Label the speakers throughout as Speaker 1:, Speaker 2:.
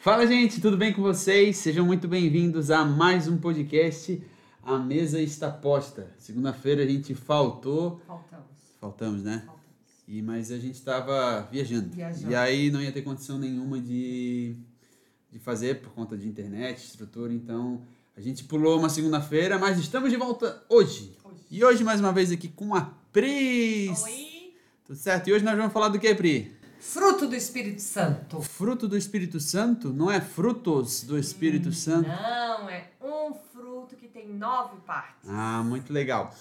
Speaker 1: Fala, gente, tudo bem com vocês? Sejam muito bem-vindos a mais um podcast. A mesa está posta. Segunda-feira a gente faltou.
Speaker 2: Faltamos.
Speaker 1: Faltamos, né?
Speaker 2: Faltamos.
Speaker 1: E, mas a gente estava viajando.
Speaker 2: Viajando.
Speaker 1: E aí não ia ter condição nenhuma de, de fazer por conta de internet, estrutura. Então a gente pulou uma segunda-feira, mas estamos de volta hoje.
Speaker 2: Hoje.
Speaker 1: E hoje, mais uma vez, aqui com a Pris.
Speaker 2: Oi.
Speaker 1: Tudo certo? E hoje nós vamos falar do que, Pri?
Speaker 2: Fruto do Espírito Santo.
Speaker 1: Fruto do Espírito Santo? Não é frutos do Espírito Santo?
Speaker 2: Não, é um fruto que tem nove partes.
Speaker 1: Ah, muito legal.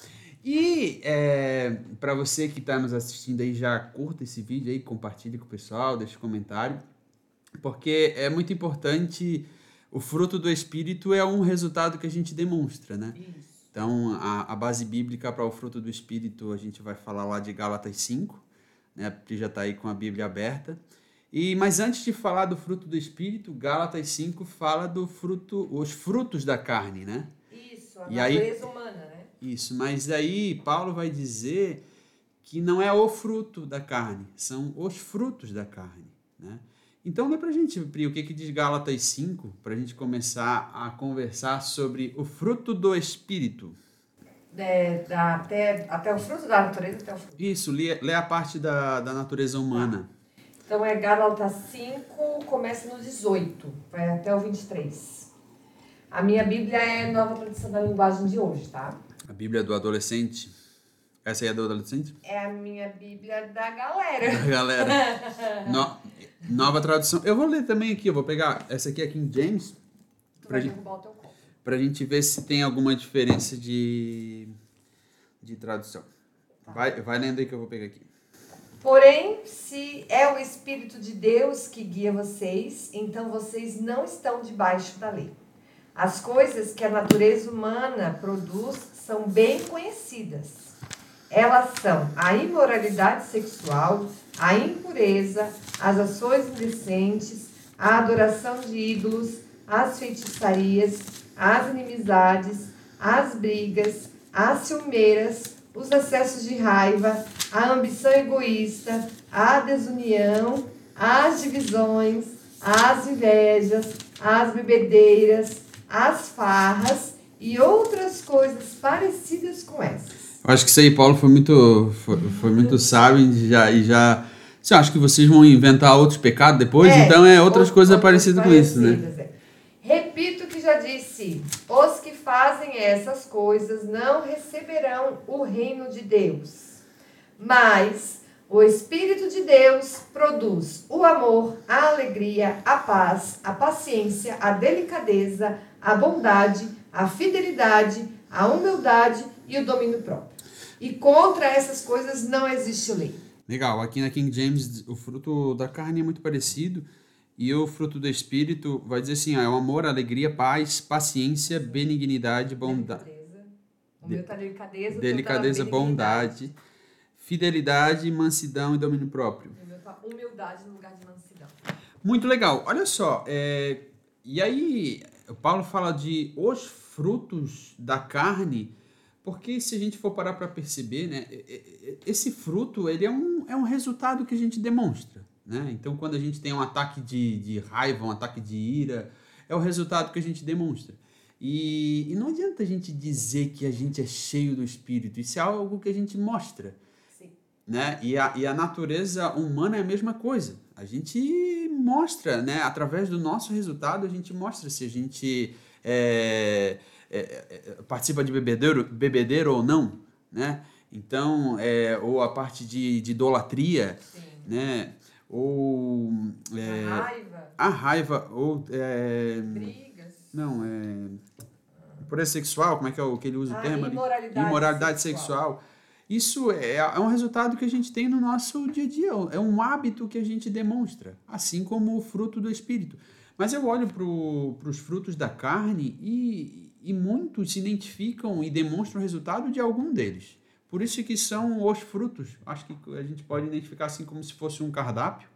Speaker 1: E é, para você que está nos assistindo aí, já curta esse vídeo aí, compartilhe com o pessoal, deixe comentário, porque é muito importante. O fruto do Espírito é um resultado que a gente demonstra, né?
Speaker 2: Isso.
Speaker 1: Então, a, a base bíblica para o fruto do Espírito, a gente vai falar lá de Gálatas 5, né? A Pri já está aí com a Bíblia aberta. E, mas antes de falar do fruto do Espírito, Gálatas 5 fala do fruto, os frutos da carne, né?
Speaker 2: Isso, a
Speaker 1: E aí-
Speaker 2: natureza humana, né?
Speaker 1: Isso, mas aí Paulo vai dizer que não é o fruto da carne, são os frutos da carne, né? Então, lê pra gente, Pri, o que que diz Gálatas 5, pra gente começar a conversar sobre o fruto do Espírito.
Speaker 2: É, da- até, até o fruto da natureza, até o fruto.
Speaker 1: Isso, lê, lê a parte da, da natureza humana.
Speaker 2: Então é Gálatas 5, começa no 18, vai até o 23. A minha Bíblia é nova tradução da linguagem de hoje, tá?
Speaker 1: A Bíblia do adolescente. Essa aí é do adolescente?
Speaker 2: É a minha Bíblia da galera.
Speaker 1: Galera, no- nova tradução. Eu vou ler também aqui, eu vou pegar essa aqui é King James,
Speaker 2: Tu
Speaker 1: Pra
Speaker 2: vai
Speaker 1: gente-
Speaker 2: derrubar o teu copo.
Speaker 1: pra gente ver se tem alguma diferença de, de tradução. Vai, vai lendo aí que eu vou pegar aqui.
Speaker 2: Porém, se é o Espírito de Deus que guia vocês, então vocês não estão debaixo da lei. As coisas que a natureza humana produz são bem conhecidas. Elas são a imoralidade sexual, a impureza, as ações indecentes, a adoração de ídolos, as feitiçarias, as inimizades, as brigas, as ciumeiras, os acessos de raiva, a ambição egoísta, a desunião, as divisões, as invejas, as bebedeiras, as farras e outras coisas parecidas com essas.
Speaker 1: Eu acho que isso aí, Paulo, foi muito, foi, foi muito sábio e já, e já. Você acha que vocês vão inventar outros pecados depois? então é outras
Speaker 2: ou-
Speaker 1: coisas parecidas com isso, né?
Speaker 2: parecidas, é. Repito o que já disse: os que fazem essas coisas não receberão o reino de Deus. Mas o Espírito de Deus produz o amor, a alegria, a paz, a paciência, a delicadeza, a bondade, a fidelidade, a humildade e o domínio próprio. E contra essas coisas não existe lei.
Speaker 1: Legal, aqui na King James o fruto da carne é muito parecido e o fruto do Espírito vai dizer assim: ó, é o amor, alegria, paz, paciência, benignidade, bondade.
Speaker 2: Delicadeza. O meu tá delicadeza, tá
Speaker 1: bondade, fidelidade, mansidão e domínio próprio.
Speaker 2: O meu tá humildade no lugar de mansidão.
Speaker 1: Muito legal. Olha só, é, e aí o Paulo fala de os frutos da carne, porque se a gente for parar para perceber, né, esse fruto ele é um, é um resultado que a gente demonstra. Né? Então, quando a gente tem um ataque de, de raiva, um ataque de ira, é o resultado que a gente demonstra. E, e não adianta a gente dizer que a gente é cheio do Espírito, isso é algo que a gente mostra
Speaker 2: Sim.
Speaker 1: né? E a, e a natureza humana é a mesma coisa. A gente mostra, né? Através do nosso resultado, a gente mostra se a gente é, é, é, participa de bebedeiro, bebedeiro ou não, né? Então, é, ou a parte de, de idolatria,
Speaker 2: Sim.
Speaker 1: né? Ou é,
Speaker 2: A raiva,
Speaker 1: a raiva, ou é,
Speaker 2: brigas.
Speaker 1: não, é pureza sexual, como é que é o que ele usa o
Speaker 2: Ah,
Speaker 1: termo ali?
Speaker 2: imoralidade
Speaker 1: imoralidade
Speaker 2: sexual.
Speaker 1: sexual. Isso é, é um resultado que a gente tem no nosso dia a dia, é um hábito que a gente demonstra, assim como o fruto do Espírito. Mas eu olho para os frutos da carne e, e muitos se identificam e demonstram o resultado de algum deles. Por isso que são os frutos. Acho que a gente pode identificar assim como se fosse um cardápio.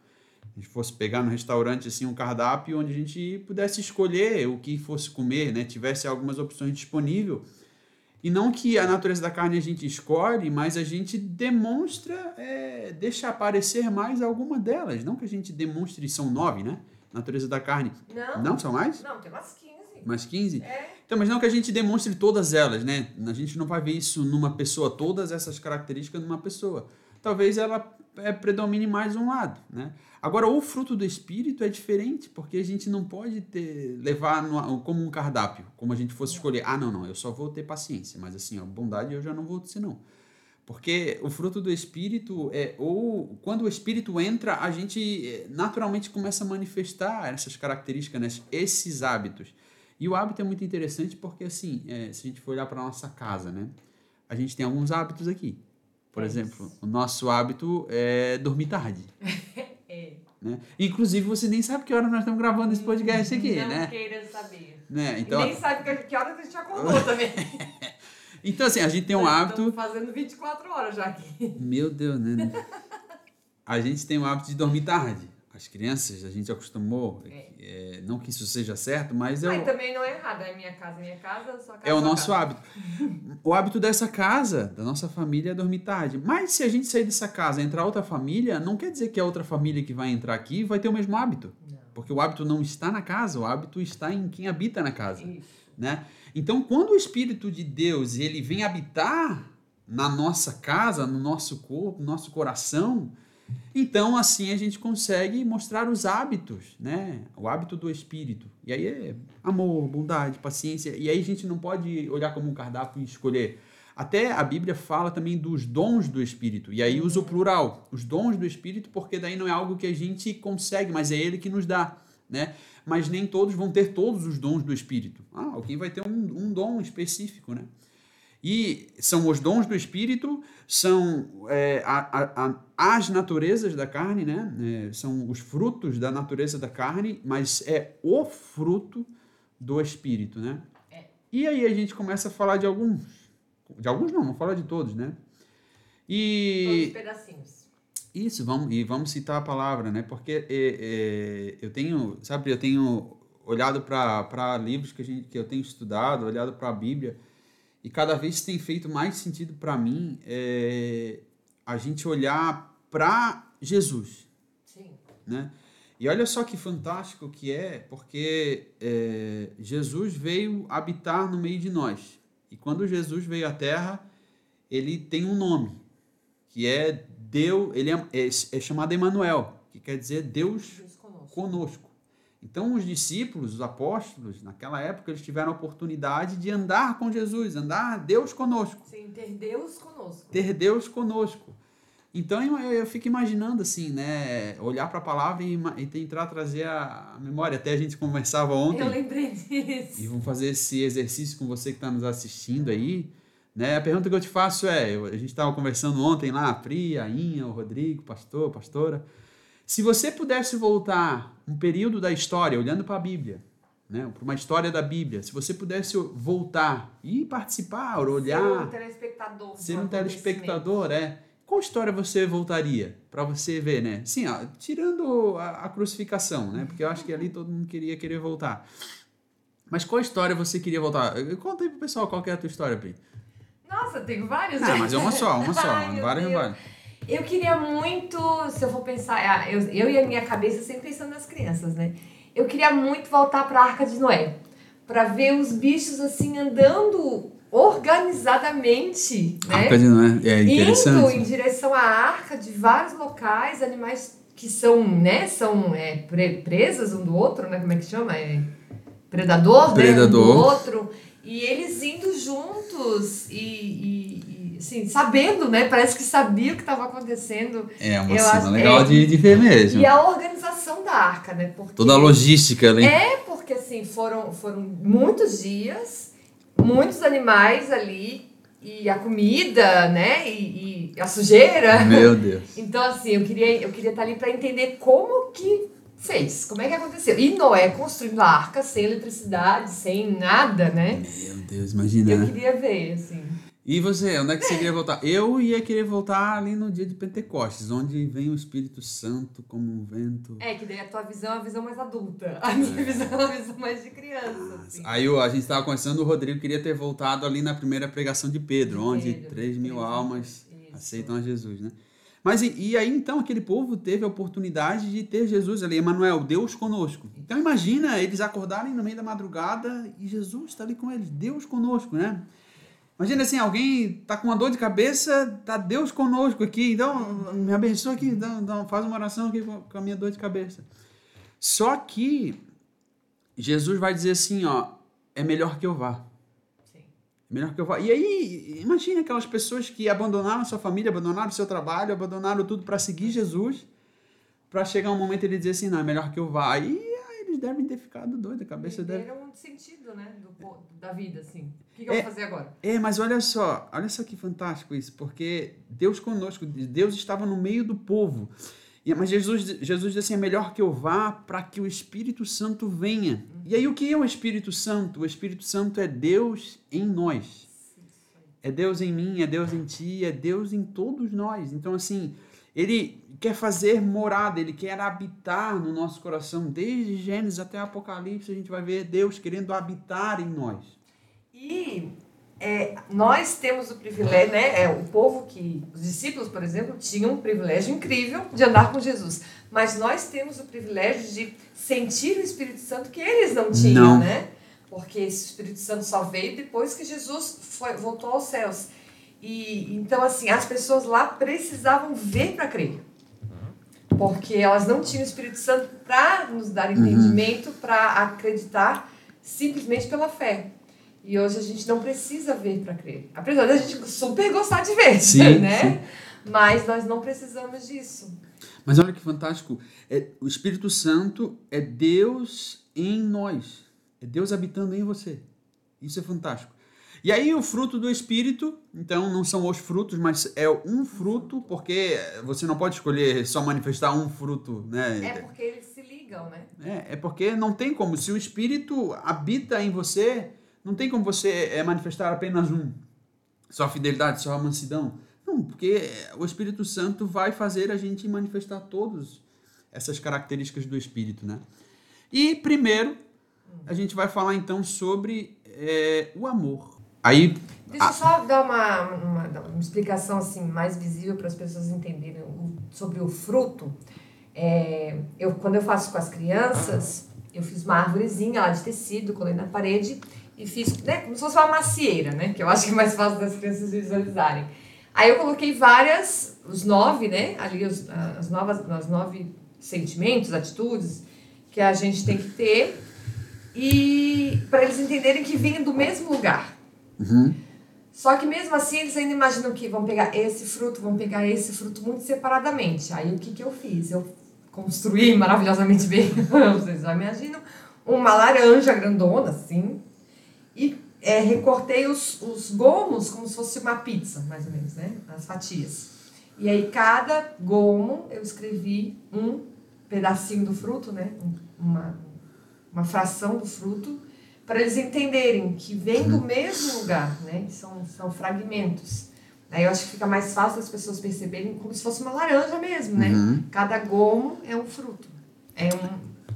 Speaker 1: A gente fosse pegar no restaurante assim um cardápio onde a gente pudesse escolher o que fosse comer, né? Tivesse algumas opções disponíveis. E não que a natureza da carne a gente escolhe, mas a gente demonstra, é, deixa aparecer mais alguma delas. Não que a gente demonstre, são nove, né? natureza da carne.
Speaker 2: Não.
Speaker 1: Não, são mais?
Speaker 2: Não, tem umas 15.
Speaker 1: Mais 15?
Speaker 2: É.
Speaker 1: Então, mas não que a gente demonstre todas elas, né? A gente não vai ver isso numa pessoa, todas essas características numa pessoa. Talvez ela é, predomine mais um lado, né? Agora, o fruto do Espírito é diferente, porque a gente não pode ter, levar no- como um cardápio, como a gente fosse escolher. Ah, não, não, eu só vou ter paciência, mas assim, ó, bondade eu já não vou ter, não. Porque o fruto do Espírito é, ou quando o Espírito entra, a gente eh, naturalmente começa a manifestar essas características, né? esses hábitos. E o hábito é muito interessante porque, assim, eh, se a gente for olhar para nossa casa, né? A gente tem alguns hábitos aqui. Por
Speaker 2: É
Speaker 1: exemplo,
Speaker 2: isso.
Speaker 1: o nosso hábito é dormir tarde.
Speaker 2: É.
Speaker 1: Né? Inclusive, você nem sabe que hora nós estamos gravando esse podcast aqui,
Speaker 2: não
Speaker 1: né?
Speaker 2: queira saber.
Speaker 1: né?
Speaker 2: E
Speaker 1: Então,
Speaker 2: nem sabe que, hora a gente acordou também.
Speaker 1: então, assim, a gente tem um
Speaker 2: Nós
Speaker 1: hábito.
Speaker 2: Estamos fazendo 24 horas já aqui.
Speaker 1: Meu Deus, né? A gente tem o hábito de dormir tarde. As crianças, a gente acostumou. é, não que isso seja certo, mas é
Speaker 2: Mas
Speaker 1: o,
Speaker 2: também não é errado. É minha casa, minha casa, sua casa.
Speaker 1: é o nosso
Speaker 2: casa.
Speaker 1: hábito. O hábito dessa casa, da nossa família, é dormir tarde. Mas se a gente sair dessa casa e entrar outra família, não quer dizer que a outra família que vai entrar aqui vai ter o mesmo hábito.
Speaker 2: Não.
Speaker 1: Porque o hábito não está na casa, o hábito está em quem habita na casa.
Speaker 2: Isso.
Speaker 1: né? Então, quando o Espírito de Deus ele vem habitar na nossa casa, no nosso corpo, no nosso coração, então assim a gente consegue mostrar os hábitos, né? O hábito do Espírito. E aí é amor, bondade, paciência. E aí a gente não pode olhar como um cardápio e escolher. Até a Bíblia fala também dos dons do Espírito. E aí usa o plural, os dons do Espírito, porque daí não é algo que a gente consegue, mas é Ele que nos dá, né? Mas nem todos vão ter todos os dons do Espírito. Ah, alguém vai ter um, um dom específico, né? E são os dons do Espírito, são é, a- a- a- as naturezas da carne, né? É, são os frutos da natureza da carne, mas é o fruto do Espírito, né?
Speaker 2: É.
Speaker 1: E aí a gente começa a falar de alguns. De alguns não, vamos falar de todos, né?
Speaker 2: Todos
Speaker 1: E
Speaker 2: os pedacinhos.
Speaker 1: isso, vamos, e vamos citar a palavra, né? Porque é, é, eu tenho, sabe, eu tenho olhado para livros que, a gente, que eu tenho estudado, olhado para a Bíblia, e cada vez tem feito mais sentido para mim é, a gente olhar para Jesus,
Speaker 2: Sim.
Speaker 1: né? E olha só que fantástico que é, porque é, Jesus veio habitar no meio de nós. E quando Jesus veio à Terra, ele tem um nome, que é Deus, ele é, é, é chamado Emanuel, que quer dizer Deus
Speaker 2: Deus conosco.
Speaker 1: conosco. Então os discípulos, os apóstolos, naquela época eles tiveram a oportunidade de andar com Jesus, andar Deus conosco
Speaker 2: Sim, ter Deus conosco.
Speaker 1: ter Deus conosco. Então eu, eu fico imaginando assim, né? Olhar para a palavra e, e tentar trazer a, a memória. Até a gente conversava ontem
Speaker 2: Eu lembrei disso.
Speaker 1: e vamos fazer esse exercício com você que está nos assistindo aí. Né? A pergunta que eu te faço é: a gente estava conversando ontem lá, a Pri, a Inha, o Rodrigo, pastor, pastora. Se você pudesse voltar um período da história, olhando para a Bíblia, né? para uma história da Bíblia, se você pudesse voltar e participar, olhar
Speaker 2: Ser um telespectador.
Speaker 1: ser
Speaker 2: um
Speaker 1: telespectador, é. Qual história você voltaria para você ver, né? Sim, ó, tirando a, a crucificação, né? Porque eu acho que ali todo mundo queria querer voltar. Mas qual história você queria voltar? Eh, Conta aí pro pessoal qual que é a tua história, Pri.
Speaker 2: Nossa, tem várias.
Speaker 1: Ah, mas é uma só, uma só.
Speaker 2: Ai,
Speaker 1: várias vale.
Speaker 2: Eu queria muito, se eu for pensar, ah, eu, eu e a minha cabeça sempre pensando nas crianças, né? Eu queria muito voltar para a Arca de Noé, para ver os bichos assim andando organizadamente, né?
Speaker 1: Arca de Noé. É
Speaker 2: Indo
Speaker 1: interessante.
Speaker 2: em direção à arca de vários locais, animais que são, né, são é, pre- presas um do outro, né? Como é que chama? É, predador, né? Um
Speaker 1: Predador.
Speaker 2: do outro. E eles indo juntos e, e, assim, sabendo, né? Parece que sabia o que estava acontecendo.
Speaker 1: É uma
Speaker 2: Eu
Speaker 1: cena legal
Speaker 2: é.
Speaker 1: de, de ver mesmo.
Speaker 2: E a organização da arca, né? Porque
Speaker 1: Toda a logística, né?
Speaker 2: é porque assim, foram, foram muitos dias, muitos animais ali, e a comida, né? E, e a sujeira.
Speaker 1: Meu Deus.
Speaker 2: Então, assim, eu queria, eu queria estar ali para entender como que fez, como é que aconteceu. E Noé construindo a arca sem eletricidade, sem nada, né?
Speaker 1: Meu Deus, imagina.
Speaker 2: Eu queria ver, assim.
Speaker 1: E você, onde é que você queria voltar? Eu ia querer voltar ali no dia de Pentecostes, onde vem o Espírito Santo como um vento.
Speaker 2: É, que daí a tua visão é uma visão mais adulta. A minha visão é uma visão mais de criança, assim.
Speaker 1: Aí a gente estava conversando, o Rodrigo queria ter voltado ali na primeira pregação de Pedro,
Speaker 2: De
Speaker 1: onde
Speaker 2: Pedro,
Speaker 1: 3 mil
Speaker 2: três mil,
Speaker 1: almas
Speaker 2: isso.
Speaker 1: aceitam a Jesus, né? Mas e, e, aí então aquele povo teve a oportunidade de ter Jesus ali, Emanuel, Deus conosco. Então imagina eles acordarem no meio da madrugada e Jesus está ali com eles, Deus conosco, né? Imagina assim, alguém tá com uma dor de cabeça, tá Deus conosco aqui, então me abençoa aqui, então, faz uma oração aqui com a minha dor de cabeça. Só que Jesus vai dizer assim, ó, é melhor que eu vá. Melhor que eu vá. E aí, imagine aquelas pessoas que abandonaram sua família, abandonaram seu trabalho, abandonaram tudo para seguir Jesus, para chegar um momento ele dizer assim, não, é melhor que eu vá. E eles devem ter ficado doidos, a cabeça deve...
Speaker 2: Era um sentido, né, do, da vida, assim. O que, que é, eu vou fazer agora?
Speaker 1: É, mas olha só, olha só que fantástico isso, porque Deus conosco, Deus estava no meio do povo. Mas Jesus, Jesus disse assim: é melhor que eu vá para que o Espírito Santo venha. E aí, o que é o Espírito Santo? O Espírito Santo é Deus em nós. É Deus em mim, é Deus em ti, é Deus em todos nós. Então, assim, ele quer fazer morada, ele quer habitar no nosso coração. Desde Gênesis até Apocalipse, a gente vai ver Deus querendo habitar em nós.
Speaker 2: E é, nós temos o privilégio, né? É, o povo que. Os discípulos, por exemplo, tinham um privilégio incrível de andar com Jesus. Mas nós temos o privilégio de sentir o Espírito Santo que eles não tinham, não. né? Porque esse Espírito Santo só veio depois que Jesus foi, voltou aos céus. E então, assim, as pessoas lá precisavam ver para crer. Porque elas não tinham o Espírito Santo para nos dar uhum. entendimento, uhum. para acreditar simplesmente pela fé. E hoje a gente não precisa ver para crer. Apesar de a gente super gostar de ver, sim, né? Sim. Mas nós não precisamos disso.
Speaker 1: Mas olha que fantástico. É, o Espírito Santo é Deus em nós. É Deus habitando em você. Isso é fantástico. E aí o fruto do Espírito, então não são os frutos, mas é um fruto, porque você não pode escolher só manifestar um fruto, né?
Speaker 2: É porque eles se ligam, né?
Speaker 1: É, é porque não tem como. Se o Espírito habita em você, não tem como você é, manifestar apenas um. Só a fidelidade, só a mansidão. Não, porque o Espírito Santo vai fazer a gente manifestar todas essas características do Espírito, né? E primeiro, a gente vai falar então sobre é, o amor. Aí,
Speaker 2: Deixa eu só dar uma, uma, uma, explicação assim mais visível para as pessoas entenderem sobre o fruto. É, eu, quando eu faço com as crianças, eu fiz uma árvorezinha lá de tecido, colei na parede e fiz, né, como se fosse uma macieira, né? Que eu acho que é mais fácil das crianças visualizarem. Aí eu coloquei várias, os nove, né? Ali os, as novas, as nove sentimentos, atitudes que a gente tem que ter e para eles entenderem que vêm do mesmo lugar. Uhum. Só que mesmo assim eles ainda imaginam que vão pegar esse fruto, vão pegar esse fruto muito separadamente. Aí o que, que eu fiz? Eu construí maravilhosamente bem, vocês já imaginam, uma laranja grandona assim, e é, recortei os, os gomos como se fosse uma pizza, mais ou menos, né? As fatias. E aí, cada gomo, eu escrevi um pedacinho do fruto, né? Uma, uma fração do fruto, para eles entenderem que vem do mesmo lugar, né? São, são fragmentos. Aí eu acho que fica mais fácil as pessoas perceberem como se fosse uma laranja mesmo, né? Uhum. Cada gomo é um fruto. É um,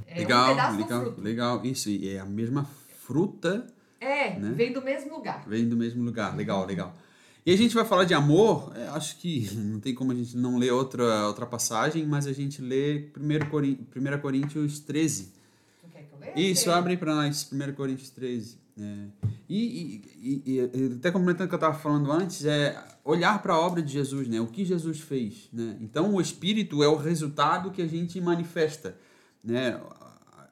Speaker 2: é
Speaker 1: legal,
Speaker 2: um pedaço
Speaker 1: legal,
Speaker 2: fruto.
Speaker 1: Legal, isso. E é a mesma fruta
Speaker 2: é, né? vem do mesmo lugar.
Speaker 1: Vem do mesmo lugar, legal, legal. E a gente vai falar de amor, é, acho que não tem como a gente não ler outra, outra passagem, mas a gente lê 1 Coríntios, 1 Coríntios 13.
Speaker 2: Tu quer que eu leia?
Speaker 1: Isso, abre para nós 1 Coríntios 13. É. E, e, e, até complementando o que eu estava falando antes, é olhar para a obra de Jesus, né? o que Jesus fez. Né? Então, o Espírito é o resultado que a gente manifesta. Né?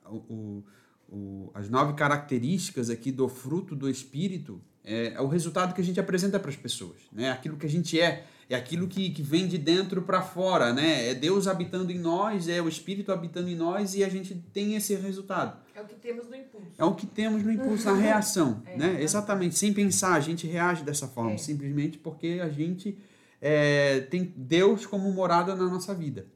Speaker 1: O, o, as nove características aqui do fruto do Espírito é, é o resultado que a gente apresenta para as pessoas. Né? Aquilo que a gente é, é aquilo que, que vem de dentro para fora. Né? É Deus habitando em nós, é o Espírito habitando em nós e a gente tem esse resultado.
Speaker 2: É o que temos no impulso.
Speaker 1: É o que temos no impulso, na reação. É, né? Exatamente, sem pensar, a gente reage dessa forma, é. simplesmente porque a gente é, tem Deus como morada na nossa vida.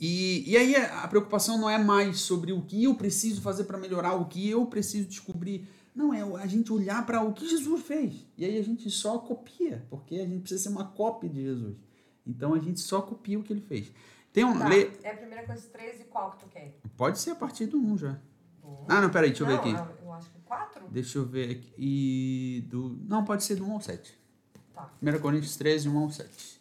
Speaker 1: E, e aí a preocupação não é mais sobre o que eu preciso fazer para melhorar, o que eu preciso descobrir. Não, é a gente olhar para o que Jesus fez. E aí a gente só copia, porque a gente precisa ser uma cópia de Jesus. Então a gente só copia o que ele fez. Tem um.
Speaker 2: Tá, lê... É a primeira coisa 13 qual que tu quer?
Speaker 1: Pode ser a partir do 1 já. Ah, não, peraí, deixa
Speaker 2: não,
Speaker 1: eu ver
Speaker 2: aqui. Eu acho que 4?
Speaker 1: Deixa eu ver aqui. E do. Não, pode ser do 1 ao 7.
Speaker 2: Tá.
Speaker 1: 1 Coríntios 13, 1 ao 7.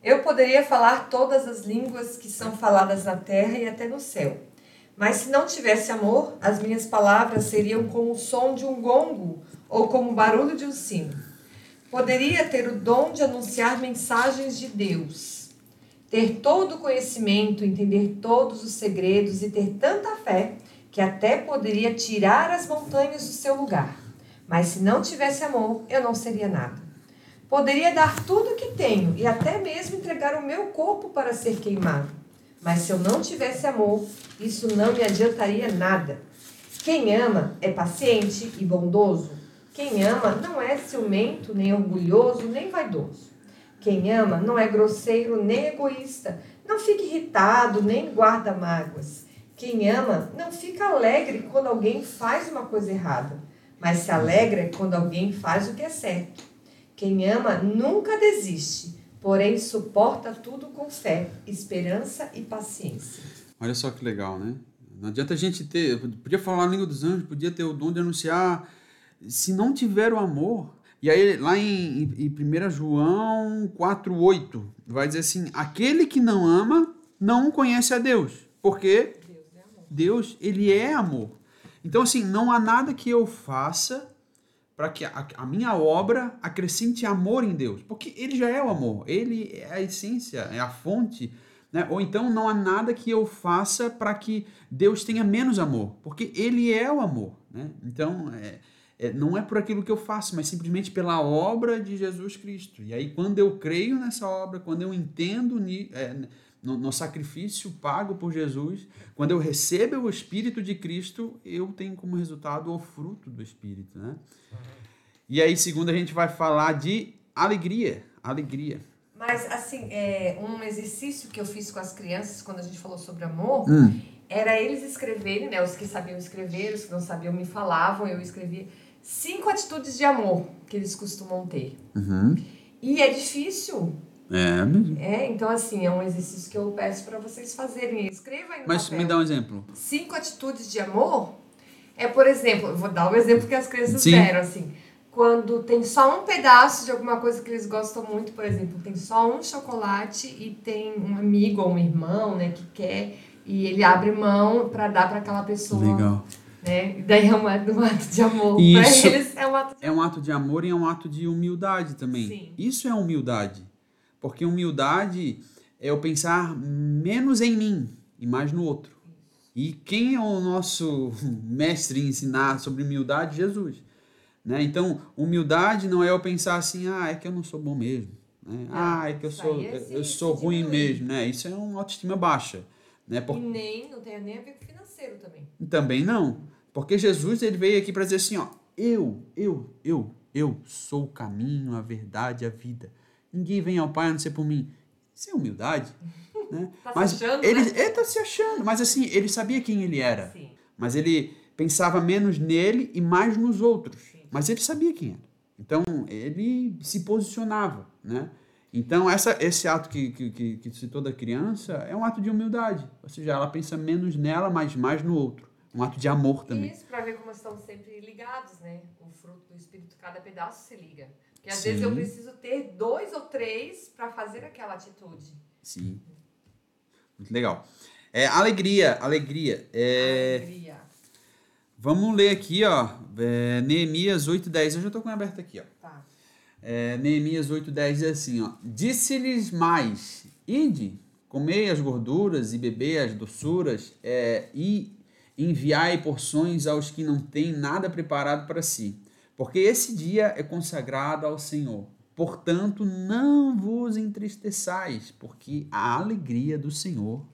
Speaker 2: Eu poderia falar todas as línguas que são faladas na terra e até no céu. Mas se não tivesse amor, as minhas palavras seriam como o som de um gongo ou como o barulho de um sino. Poderia ter o dom de anunciar mensagens de Deus, ter todo o conhecimento, entender todos os segredos e ter tanta fé que até poderia tirar as montanhas do seu lugar. Mas se não tivesse amor, eu não seria nada. Poderia dar tudo o que tenho e até mesmo entregar o meu corpo para ser queimado. Mas se eu não tivesse amor, isso não me adiantaria nada. Quem ama é paciente e bondoso. Quem ama não é ciumento, nem orgulhoso, nem vaidoso. Quem ama não é grosseiro nem egoísta. Não fica irritado, nem guarda mágoas. Quem ama não fica alegre quando alguém faz uma coisa errada, mas se alegra quando alguém faz o que é certo. Quem ama nunca desiste, porém suporta tudo com fé, esperança e paciência.
Speaker 1: Olha só que legal, né? Não adianta a gente ter. Podia falar a língua dos anjos, podia ter o dom de anunciar. Se não tiver o amor. E aí, lá em, em 1 João 4,8, vai dizer assim: aquele que não ama não conhece a Deus. Porque Deus, é Deus, ele é amor. Então, assim, não há nada que eu faça para que a, a, minha obra acrescente amor em Deus, porque ele já é o amor, ele é a essência, é a fonte, né? Ou então não há nada que eu faça para que Deus tenha menos amor, porque ele é o amor, né? Então, é, é, não é por aquilo que eu faço, mas simplesmente pela obra de Jesus Cristo. E aí, quando eu creio nessa obra, quando eu entendo é, no, no, sacrifício pago por Jesus, quando eu recebo o Espírito de Cristo, eu tenho como resultado o fruto do Espírito, né? E aí, segundo, a gente vai falar de alegria, alegria.
Speaker 2: Mas, assim, é, um exercício que eu fiz com as crianças, quando a gente falou sobre amor, hum. era eles escreverem, né? Os que sabiam escrever, os que não sabiam me falavam, eu escrevia cinco atitudes de amor que eles costumam ter. Uhum. E é difícil,
Speaker 1: é mesmo.
Speaker 2: É, então assim, é um exercício que eu peço para vocês fazerem. Escreva aí no
Speaker 1: Mas
Speaker 2: papel.
Speaker 1: me dá um exemplo.
Speaker 2: Cinco atitudes de amor é, por exemplo, vou dar um exemplo que as crianças Sim. deram, assim. Quando tem só um pedaço de alguma coisa que eles gostam muito, por exemplo, tem só um chocolate e tem um amigo ou um irmão, né, que quer e ele abre mão para dar para aquela pessoa.
Speaker 1: Legal.
Speaker 2: Né? E daí é um ato, um ato de amor. Isso pra eles é um ato de...
Speaker 1: É um ato de amor e é um ato de humildade também.
Speaker 2: Sim.
Speaker 1: Isso é humildade. Porque humildade é eu pensar menos em mim e mais no outro. E quem é o nosso mestre em ensinar sobre humildade? Jesus. Né? Então, humildade não é eu pensar assim, ah, é que eu não sou bom mesmo. Né? Ah, é que eu sou, é eu sou ruim mesmo. Né? Isso é uma autoestima baixa. Né?
Speaker 2: Por... E nem, não tem nem a ver com financeiro também.
Speaker 1: Também não. Porque Jesus ele veio aqui para dizer assim, ó, eu, eu, eu, eu sou o caminho, a verdade, a vida. Ninguém vem ao Pai a não ser por mim. Isso é humildade. Né?
Speaker 2: tá
Speaker 1: mas
Speaker 2: se achando,
Speaker 1: ele,
Speaker 2: né?
Speaker 1: ele tá se achando, mas assim, ele sabia quem ele era.
Speaker 2: Sim.
Speaker 1: Mas ele pensava menos nele e mais nos outros.
Speaker 2: Sim.
Speaker 1: Mas ele sabia quem era. Então, ele se posicionava, né? Então, essa, esse ato que, que, que, que citou da criança é um ato de humildade. Ou seja, ela pensa menos nela, mas mais no outro. Um ato de amor também.
Speaker 2: Isso, para ver como estão sempre ligados, né? O fruto do Espírito, cada pedaço se liga. Porque às Sim. vezes eu preciso ter dois ou três para fazer aquela atitude.
Speaker 1: Sim. Muito legal. É, alegria, alegria. É...
Speaker 2: Alegria.
Speaker 1: Vamos ler aqui, ó. É, Neemias 8,10. Eu já estou com aberto aqui, ó.
Speaker 2: Tá.
Speaker 1: É, Neemias 8,10 diz assim, ó. Disse-lhes mais, ide, comei as gorduras e bebei as doçuras, é, e enviai porções aos que não têm nada preparado para si porque esse dia é consagrado ao Senhor. Portanto, não vos entristeçais, porque a alegria do Senhor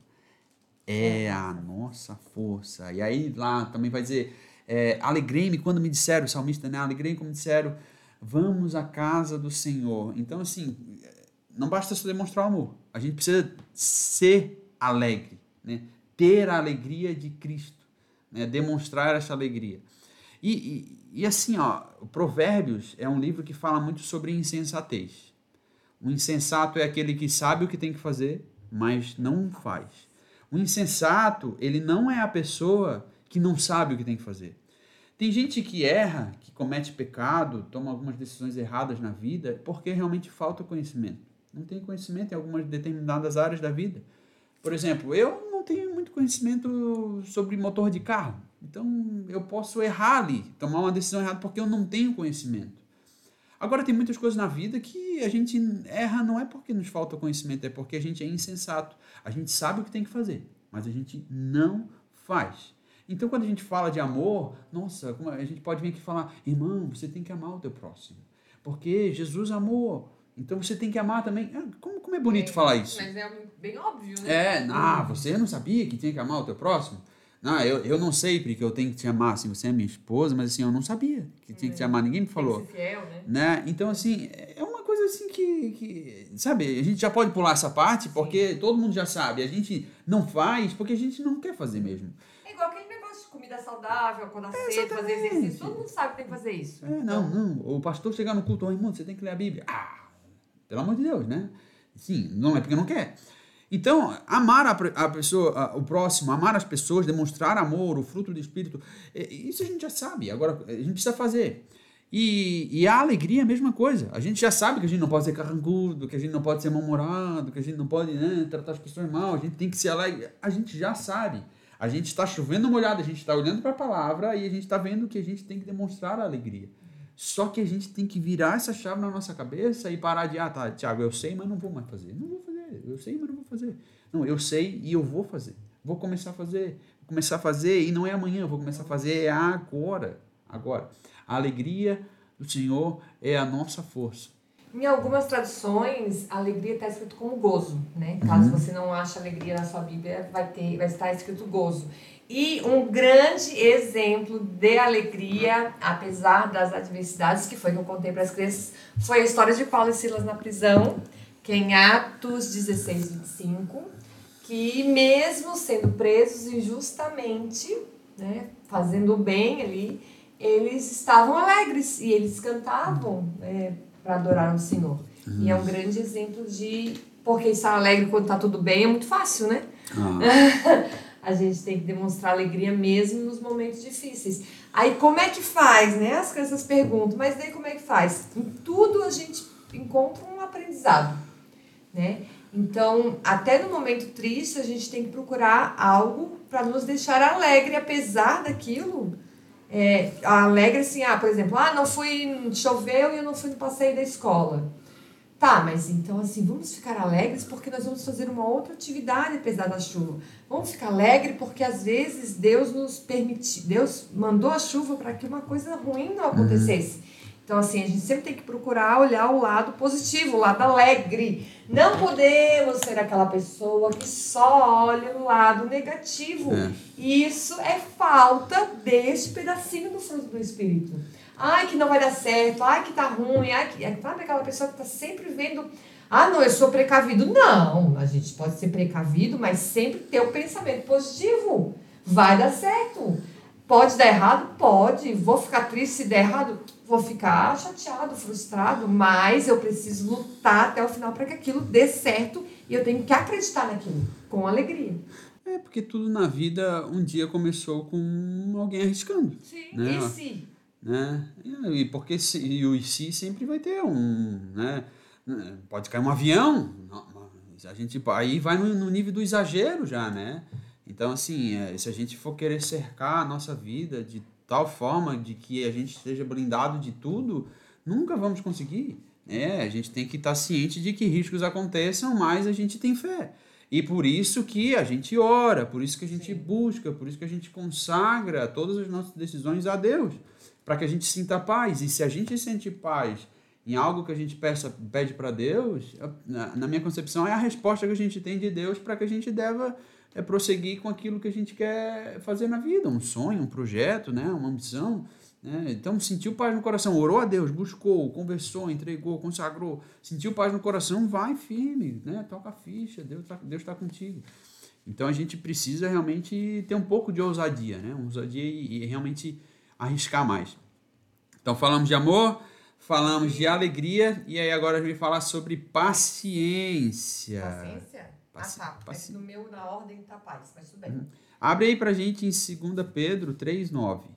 Speaker 1: é a nossa força. E aí lá também vai dizer, é, alegrei-me quando me disseram, o salmista, né? Alegrei-me quando me disseram, vamos à casa do Senhor. Então, assim, não basta só demonstrar amor. A gente precisa ser alegre, né? Ter a alegria de Cristo, né? Demonstrar essa alegria. E, e, e assim, ó, Provérbios é um livro que fala muito sobre insensatez. O insensato é aquele que sabe o que tem que fazer, mas não faz. O insensato, ele não é a pessoa que não sabe o que tem que fazer. Tem gente que erra, que comete pecado, toma algumas decisões erradas na vida, porque realmente falta conhecimento. não tem conhecimento em algumas determinadas áreas da vida. Por exemplo, eu tenho muito conhecimento sobre motor de carro. Então, eu posso errar ali, tomar uma decisão errada porque eu não tenho conhecimento. Agora, tem muitas coisas na vida que a gente erra não é porque nos falta conhecimento, é porque a gente é insensato. A gente sabe o que tem que fazer, mas a gente não faz. Então, quando a gente fala de amor, nossa, a gente pode vir aqui falar, irmão, você tem que amar o teu próximo. Porque Jesus amou. Então você tem que amar também. Ah, como, como é bonito
Speaker 2: É,
Speaker 1: falar isso?
Speaker 2: Mas é bem óbvio, né?
Speaker 1: É, ah, você não sabia que tinha que amar o teu próximo? Não, eu, eu não sei porque eu tenho que te amar, assim, você é minha esposa, mas assim, eu não sabia que tinha que te amar, ninguém me
Speaker 2: Tem
Speaker 1: falou.
Speaker 2: que ser fiel, né?
Speaker 1: Né? Então, assim, é uma coisa assim que, que, sabe, a gente já pode pular essa parte porque todo mundo já sabe. A gente não faz porque a gente não quer fazer mesmo.
Speaker 2: É igual aquele negócio de comida saudável, acordar cedo, fazer exercício. Todo mundo sabe que tem que fazer isso.
Speaker 1: É, não, não. O pastor chegar no culto, "Ô, irmão, você tem que ler a Bíblia. Ah, pelo amor de Deus, né? Sim, não é porque não quer. Então, amar a, a pessoa, a- o próximo, amar as pessoas, demonstrar amor, o fruto do Espírito, é, isso a gente já sabe. Agora, a gente precisa fazer. E, e a alegria é a mesma coisa. A gente já sabe que a gente não pode ser carrancudo, que a gente não pode ser mal-humorado, que a gente não pode né, tratar as pessoas mal, a gente tem que ser alegre. A gente já sabe. A gente está chovendo molhado, a gente está olhando para a palavra e a gente está vendo que a gente tem que demonstrar a alegria. Só que a gente tem que virar essa chave na nossa cabeça e parar de, ah, tá, Tiago, eu sei, mas não vou mais fazer. Não vou fazer. Eu sei, mas não vou fazer. Não, eu sei e eu vou fazer. Vou começar a fazer. Vou começar a fazer e não é amanhã, eu vou começar a fazer é agora. Agora. A alegria do Senhor é a nossa força.
Speaker 2: Em algumas traduções, a alegria está escrito como gozo, né? Caso você não ache alegria na sua Bíblia, vai ter, vai estar escrito gozo. E um grande exemplo de alegria, apesar das adversidades, que foi que eu contei para as crianças, foi a história de Paulo e Silas na prisão, que é em Atos 16, 25, que mesmo sendo presos injustamente, né, fazendo o bem ali, eles estavam alegres e eles cantavam para adorar o Senhor. E é um grande exemplo de porque estar alegre quando está tudo bem é muito fácil, né? a gente tem que demonstrar alegria mesmo nos momentos difíceis. Aí como é que faz, né? As crianças perguntam, mas daí como é que faz? Em tudo a gente encontra um aprendizado, né? Então, até no momento triste, a gente tem que procurar algo para nos deixar alegre, apesar daquilo. É, alegre assim, ah, por exemplo, ah, não fui, choveu e eu não fui no passeio da escola. Tá, mas então assim, vamos ficar alegres porque nós vamos fazer uma outra atividade apesar da chuva. Vamos ficar alegres porque às vezes Deus nos permitiu, Deus mandou a chuva para que uma coisa ruim não acontecesse. Então assim, a gente sempre tem que procurar olhar o lado positivo, o lado alegre. Não podemos ser aquela pessoa que só olha o lado negativo.
Speaker 1: É.
Speaker 2: Isso é falta deste pedacinho do fruto do Espírito. Ai, que não vai dar certo, ai, que tá ruim, ai, que. é, Sabe aquela pessoa que tá sempre vendo. Ah, não, eu sou precavido. Não, a gente pode ser precavido, mas sempre ter o pensamento positivo. Vai dar certo. Pode dar errado? Pode. Vou ficar triste se der errado? Vou ficar chateado, frustrado, mas eu preciso lutar até o final para que aquilo dê certo e eu tenho que acreditar naquilo, com alegria.
Speaker 1: É porque tudo na vida um dia começou com alguém arriscando.
Speaker 2: Sim,
Speaker 1: Né?
Speaker 2: e se?
Speaker 1: Né? E porque se, e o se sempre vai ter um, né? Pode cair um avião, a gente aí vai no, no nível do exagero já, né? Então assim, é, se a gente for querer cercar a nossa vida de tal forma de que a gente esteja blindado de tudo, nunca vamos conseguir. né? a gente tem que estar ciente de que riscos aconteçam, mas a gente tem fé. E por isso que a gente ora, por isso que a gente
Speaker 2: Sim.
Speaker 1: busca, por isso que a gente consagra todas as nossas decisões a Deus para que a gente sinta paz. E se a gente sente paz em algo que a gente peça, pede para Deus, na, na minha concepção, é a resposta que a gente tem de Deus para que a gente deva é, prosseguir com aquilo que a gente quer fazer na vida, um sonho, um projeto, né, uma ambição. Né? Então, sentiu paz no coração, orou a Deus, buscou, conversou, entregou, consagrou, sentiu paz no coração, vai firme, né? toca a ficha, Deus está Deus tá contigo. Então, a gente precisa realmente ter um pouco de ousadia, né? ousadia e, e realmente arriscar mais. Então falamos de amor, falamos de alegria e aí agora a gente vai falar sobre paciência.
Speaker 2: Paciência?
Speaker 1: Paci-
Speaker 2: ah, tá.
Speaker 1: paci-
Speaker 2: É no meu, na ordem, tá paz, mas tudo bem.
Speaker 1: Abre aí pra gente em 2 Pedro 3:9.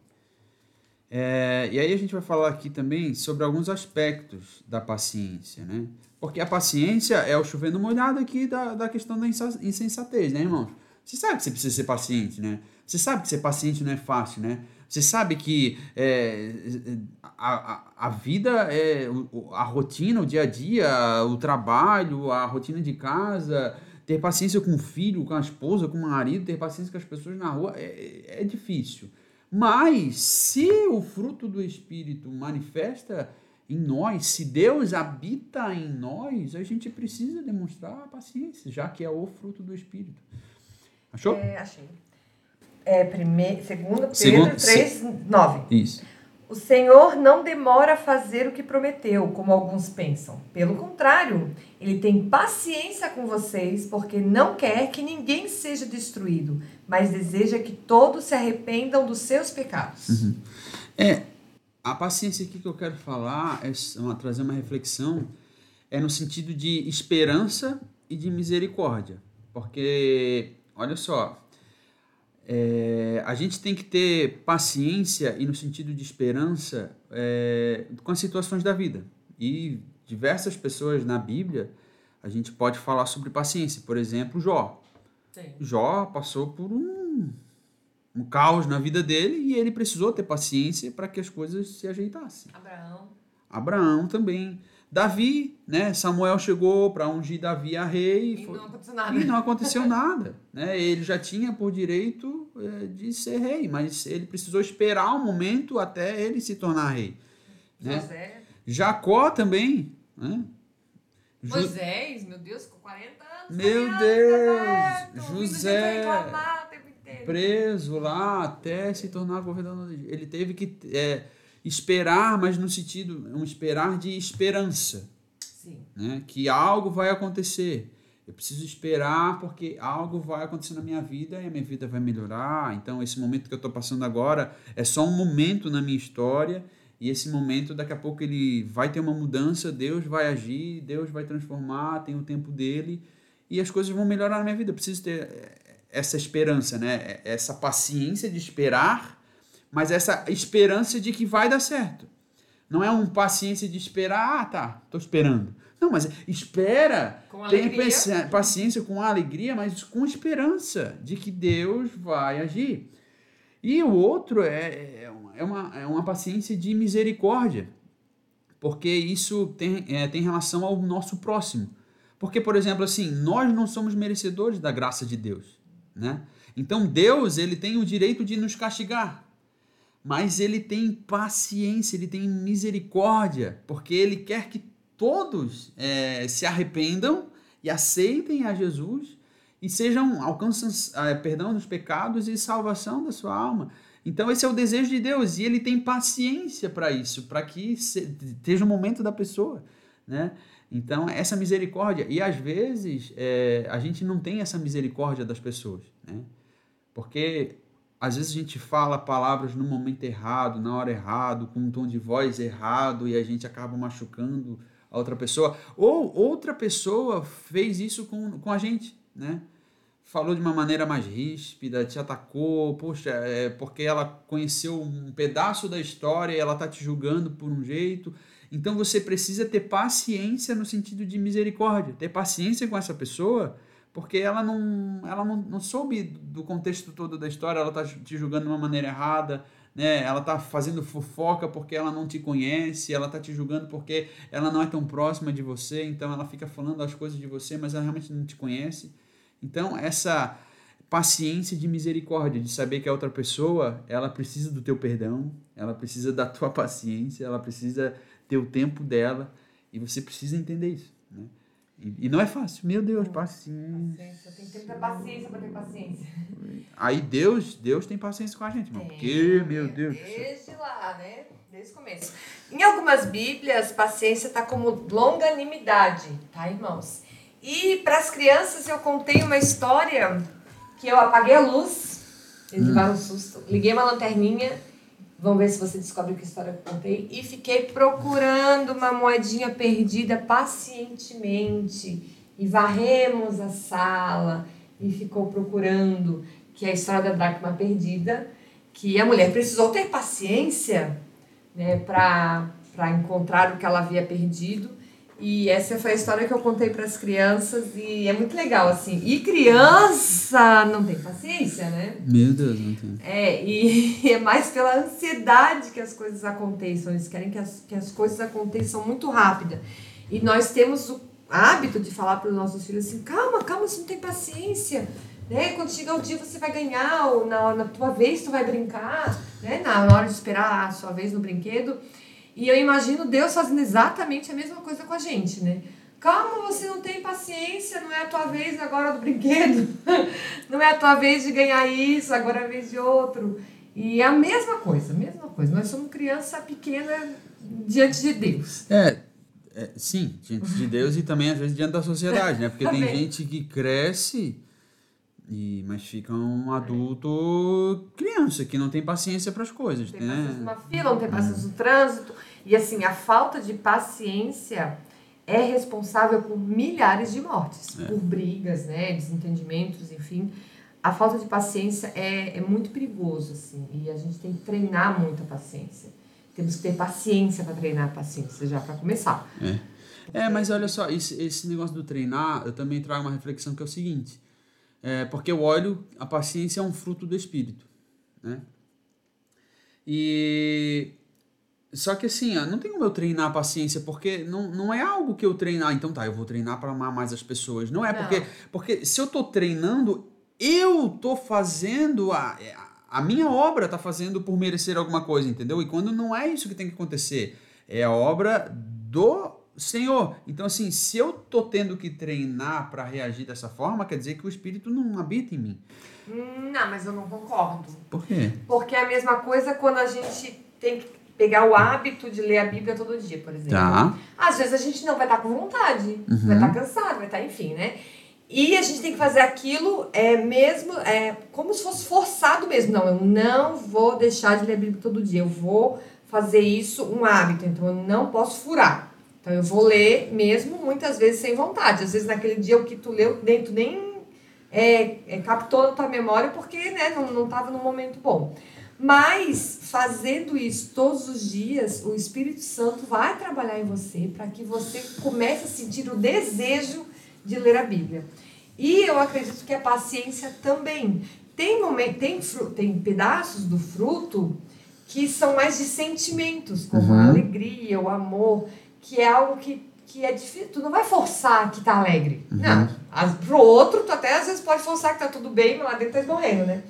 Speaker 1: É, e aí a gente vai falar aqui também sobre alguns aspectos da paciência, né? Porque a paciência é o chovendo molhado aqui da, da questão da insensatez, né, irmão? Você sabe que você precisa ser paciente, né? Você sabe que ser paciente não é fácil, né? Você sabe que é, a, a, vida é a rotina, o dia a dia, o trabalho, a rotina de casa, ter paciência com o filho, com a esposa, com o marido, ter paciência com as pessoas na rua é, é difícil. Mas se o fruto do Espírito manifesta em nós, se Deus habita em nós, a gente precisa demonstrar a paciência, já que é o fruto do Espírito. Achou?
Speaker 2: É, achei. É, primeiro, segunda Pedro 3, 9.
Speaker 1: Isso.
Speaker 2: O Senhor não demora a fazer o que prometeu, como alguns pensam. Pelo contrário, ele tem paciência com vocês, porque não quer que ninguém seja destruído, mas deseja que todos se arrependam dos seus pecados.
Speaker 1: Uhum. É, a paciência aqui que eu quero falar, é uma, trazer uma reflexão, é no sentido de esperança e de misericórdia. Porque, olha só, é, a gente tem que ter paciência e no sentido de esperança é, com as situações da vida. E diversas pessoas na Bíblia a gente pode falar sobre paciência. Por exemplo, Jó. Sim. Jó passou por um, um caos na vida dele e ele precisou ter paciência para que as coisas se ajeitassem.
Speaker 2: Abraão.
Speaker 1: Abraão também. Davi, né? Samuel chegou para ungir Davi a rei.
Speaker 2: E, foi... não aconteceu nada.
Speaker 1: E não aconteceu nada. Né? Ele já tinha por direito é, de ser rei, mas ele precisou esperar um momento até ele se tornar rei. Né?
Speaker 2: José.
Speaker 1: Jacó também. Né?
Speaker 2: Moisés, meu Deus, com 40 anos.
Speaker 1: Meu Deus! José. Preso lá até se tornar governador. Ele teve que. É, esperar, mas no sentido, um esperar de esperança.
Speaker 2: Sim.
Speaker 1: Né? Que algo vai acontecer. Eu preciso esperar porque algo vai acontecer na minha vida e a minha vida vai melhorar. Então, esse momento que eu estou passando agora é só um momento na minha história e esse momento, daqui a pouco, ele vai ter uma mudança, Deus vai agir, Deus vai transformar, tem o tempo dele e as coisas vão melhorar na minha vida. Eu preciso ter eh, essa esperança, né? essa paciência de esperar mas essa esperança de que vai dar certo. Não é um paciência de esperar, ah, tá, tô esperando. Não, mas espera, tem paciência com alegria, mas com esperança de que Deus vai agir. E o outro é, é, uma, é uma paciência de misericórdia, porque isso tem, é, tem relação ao nosso próximo. Porque, por exemplo, assim, nós não somos merecedores da graça de Deus, né? Então Deus, ele tem o direito de nos castigar mas ele tem paciência, ele tem misericórdia, porque ele quer que todos é, se arrependam e aceitem a Jesus e sejam alcancem é, perdão dos pecados e salvação da sua alma. Então esse é o desejo de Deus e ele tem paciência para isso, para que esteja o momento da pessoa, né? Então essa misericórdia e às vezes é, a gente não tem essa misericórdia das pessoas, né? Porque às vezes a gente fala palavras no momento errado, na hora errado, com um tom de voz errado e a gente acaba machucando a outra pessoa. Ou outra pessoa fez isso com, com a gente, né? Falou de uma maneira mais ríspida, te atacou, poxa, é porque ela conheceu um pedaço da história e ela tá te julgando por um jeito. Então você precisa ter paciência no sentido de misericórdia, ter paciência com essa pessoa porque ela não, ela não, não soube do contexto todo da história, ela está te julgando de uma maneira errada, né? Ela está fazendo fofoca porque ela não te conhece, ela está te julgando porque ela não é tão próxima de você, então ela fica falando as coisas de você, mas ela realmente não te conhece. Então, essa paciência de misericórdia, de saber que a outra pessoa, ela precisa do teu perdão, ela precisa da tua paciência, ela precisa ter o tempo dela, e você precisa entender isso, né? E, não é fácil, meu Deus, paciência.
Speaker 2: paciência. Tem que ter paciência para ter paciência.
Speaker 1: Aí Deus, Deus tem paciência com a gente, irmão. Porque, meu Deus.
Speaker 2: Desde lá, né? Desde o começo. Em algumas Bíblias, paciência está como longanimidade, tá, irmãos? E para as crianças, eu contei uma história que eu apaguei a luz, eles levaram um susto, liguei uma lanterninha Vamos ver se você descobre que história eu contei. E fiquei procurando uma moedinha perdida pacientemente. E varremos a sala e ficou procurando, que é a história da dracma perdida, que a mulher precisou ter paciência né, para encontrar o que ela havia perdido. E essa foi a história que eu contei para as crianças e é muito legal, assim. E criança não tem paciência, né?
Speaker 1: Meu Deus, não tem.
Speaker 2: É, e é mais pela ansiedade que as coisas aconteçam. Eles querem que as, que as coisas aconteçam muito rápida. E nós temos o hábito de falar para os nossos filhos assim: calma, calma, você não tem paciência. Né? Quando chegar o dia você vai ganhar, ou na, na tua vez tu vai brincar, né? na hora de esperar a sua vez no brinquedo. E eu imagino Deus fazendo exatamente a mesma coisa com a gente, né? Calma, você não tem paciência, não é a tua vez agora do brinquedo, não é a tua vez de ganhar isso, agora é a vez de outro. E é a mesma coisa, a mesma coisa. Nós somos criança pequena diante de Deus.
Speaker 1: É, é, sim, diante de Deus e também às vezes diante da sociedade, né? Porque tem gente que cresce e mas fica um adulto criança que não tem paciência para as coisas,
Speaker 2: tem
Speaker 1: né?
Speaker 2: paciência numa fila, não tem paciência no trânsito. E assim, a falta de paciência é responsável por milhares de mortes, é. por brigas, né, desentendimentos, enfim. A falta de paciência é, é muito perigoso, assim, e a gente tem que treinar muita paciência. Temos que ter paciência para treinar a paciência, já para começar.
Speaker 1: É. é, mas olha só, esse, esse negócio do treinar, eu também trago uma reflexão que é o seguinte: é, porque eu olho, a paciência é um fruto do espírito, né? E só que assim, ó, não tem como eu treinar a paciência, porque não, não é algo que eu treinar, então tá, eu vou treinar para amar mais as pessoas. Não é, não. porque porque se eu tô treinando, eu tô fazendo a, a minha obra tá fazendo por merecer alguma coisa, entendeu? E quando não é isso que tem que acontecer, é a obra do Senhor. Então, assim, se eu tô tendo que treinar para reagir dessa forma, quer dizer que o Espírito não habita em mim.
Speaker 2: Não, mas eu não concordo.
Speaker 1: Por quê?
Speaker 2: Porque é a mesma coisa quando a gente tem que pegar o hábito de ler a Bíblia todo dia, por exemplo.
Speaker 1: Tá.
Speaker 2: Às vezes a gente não vai estar com vontade, uhum. vai estar cansado, vai estar, enfim, né? E a gente tem que fazer aquilo é mesmo, é como se fosse forçado mesmo. Não, eu não vou deixar de ler a Bíblia todo dia. Eu vou fazer isso um hábito. Então eu não posso furar. Então eu vou ler mesmo muitas vezes sem vontade. Às vezes naquele dia o que tu leu dentro nem é, é, captou na tua memória porque né, não estava no momento bom. Mas fazendo isso todos os dias, o Espírito Santo vai trabalhar em você para que você comece a sentir o desejo de ler a Bíblia. E eu acredito que a paciência também. Tem, momento, tem, tem pedaços do fruto que são mais de sentimentos, como uhum. a alegria, o amor, que é algo que, que é difícil. Tu não vai forçar que tá alegre. Uhum. Não. As, pro outro, tu até às vezes pode forçar que tá tudo bem, mas lá dentro tá morrendo, né?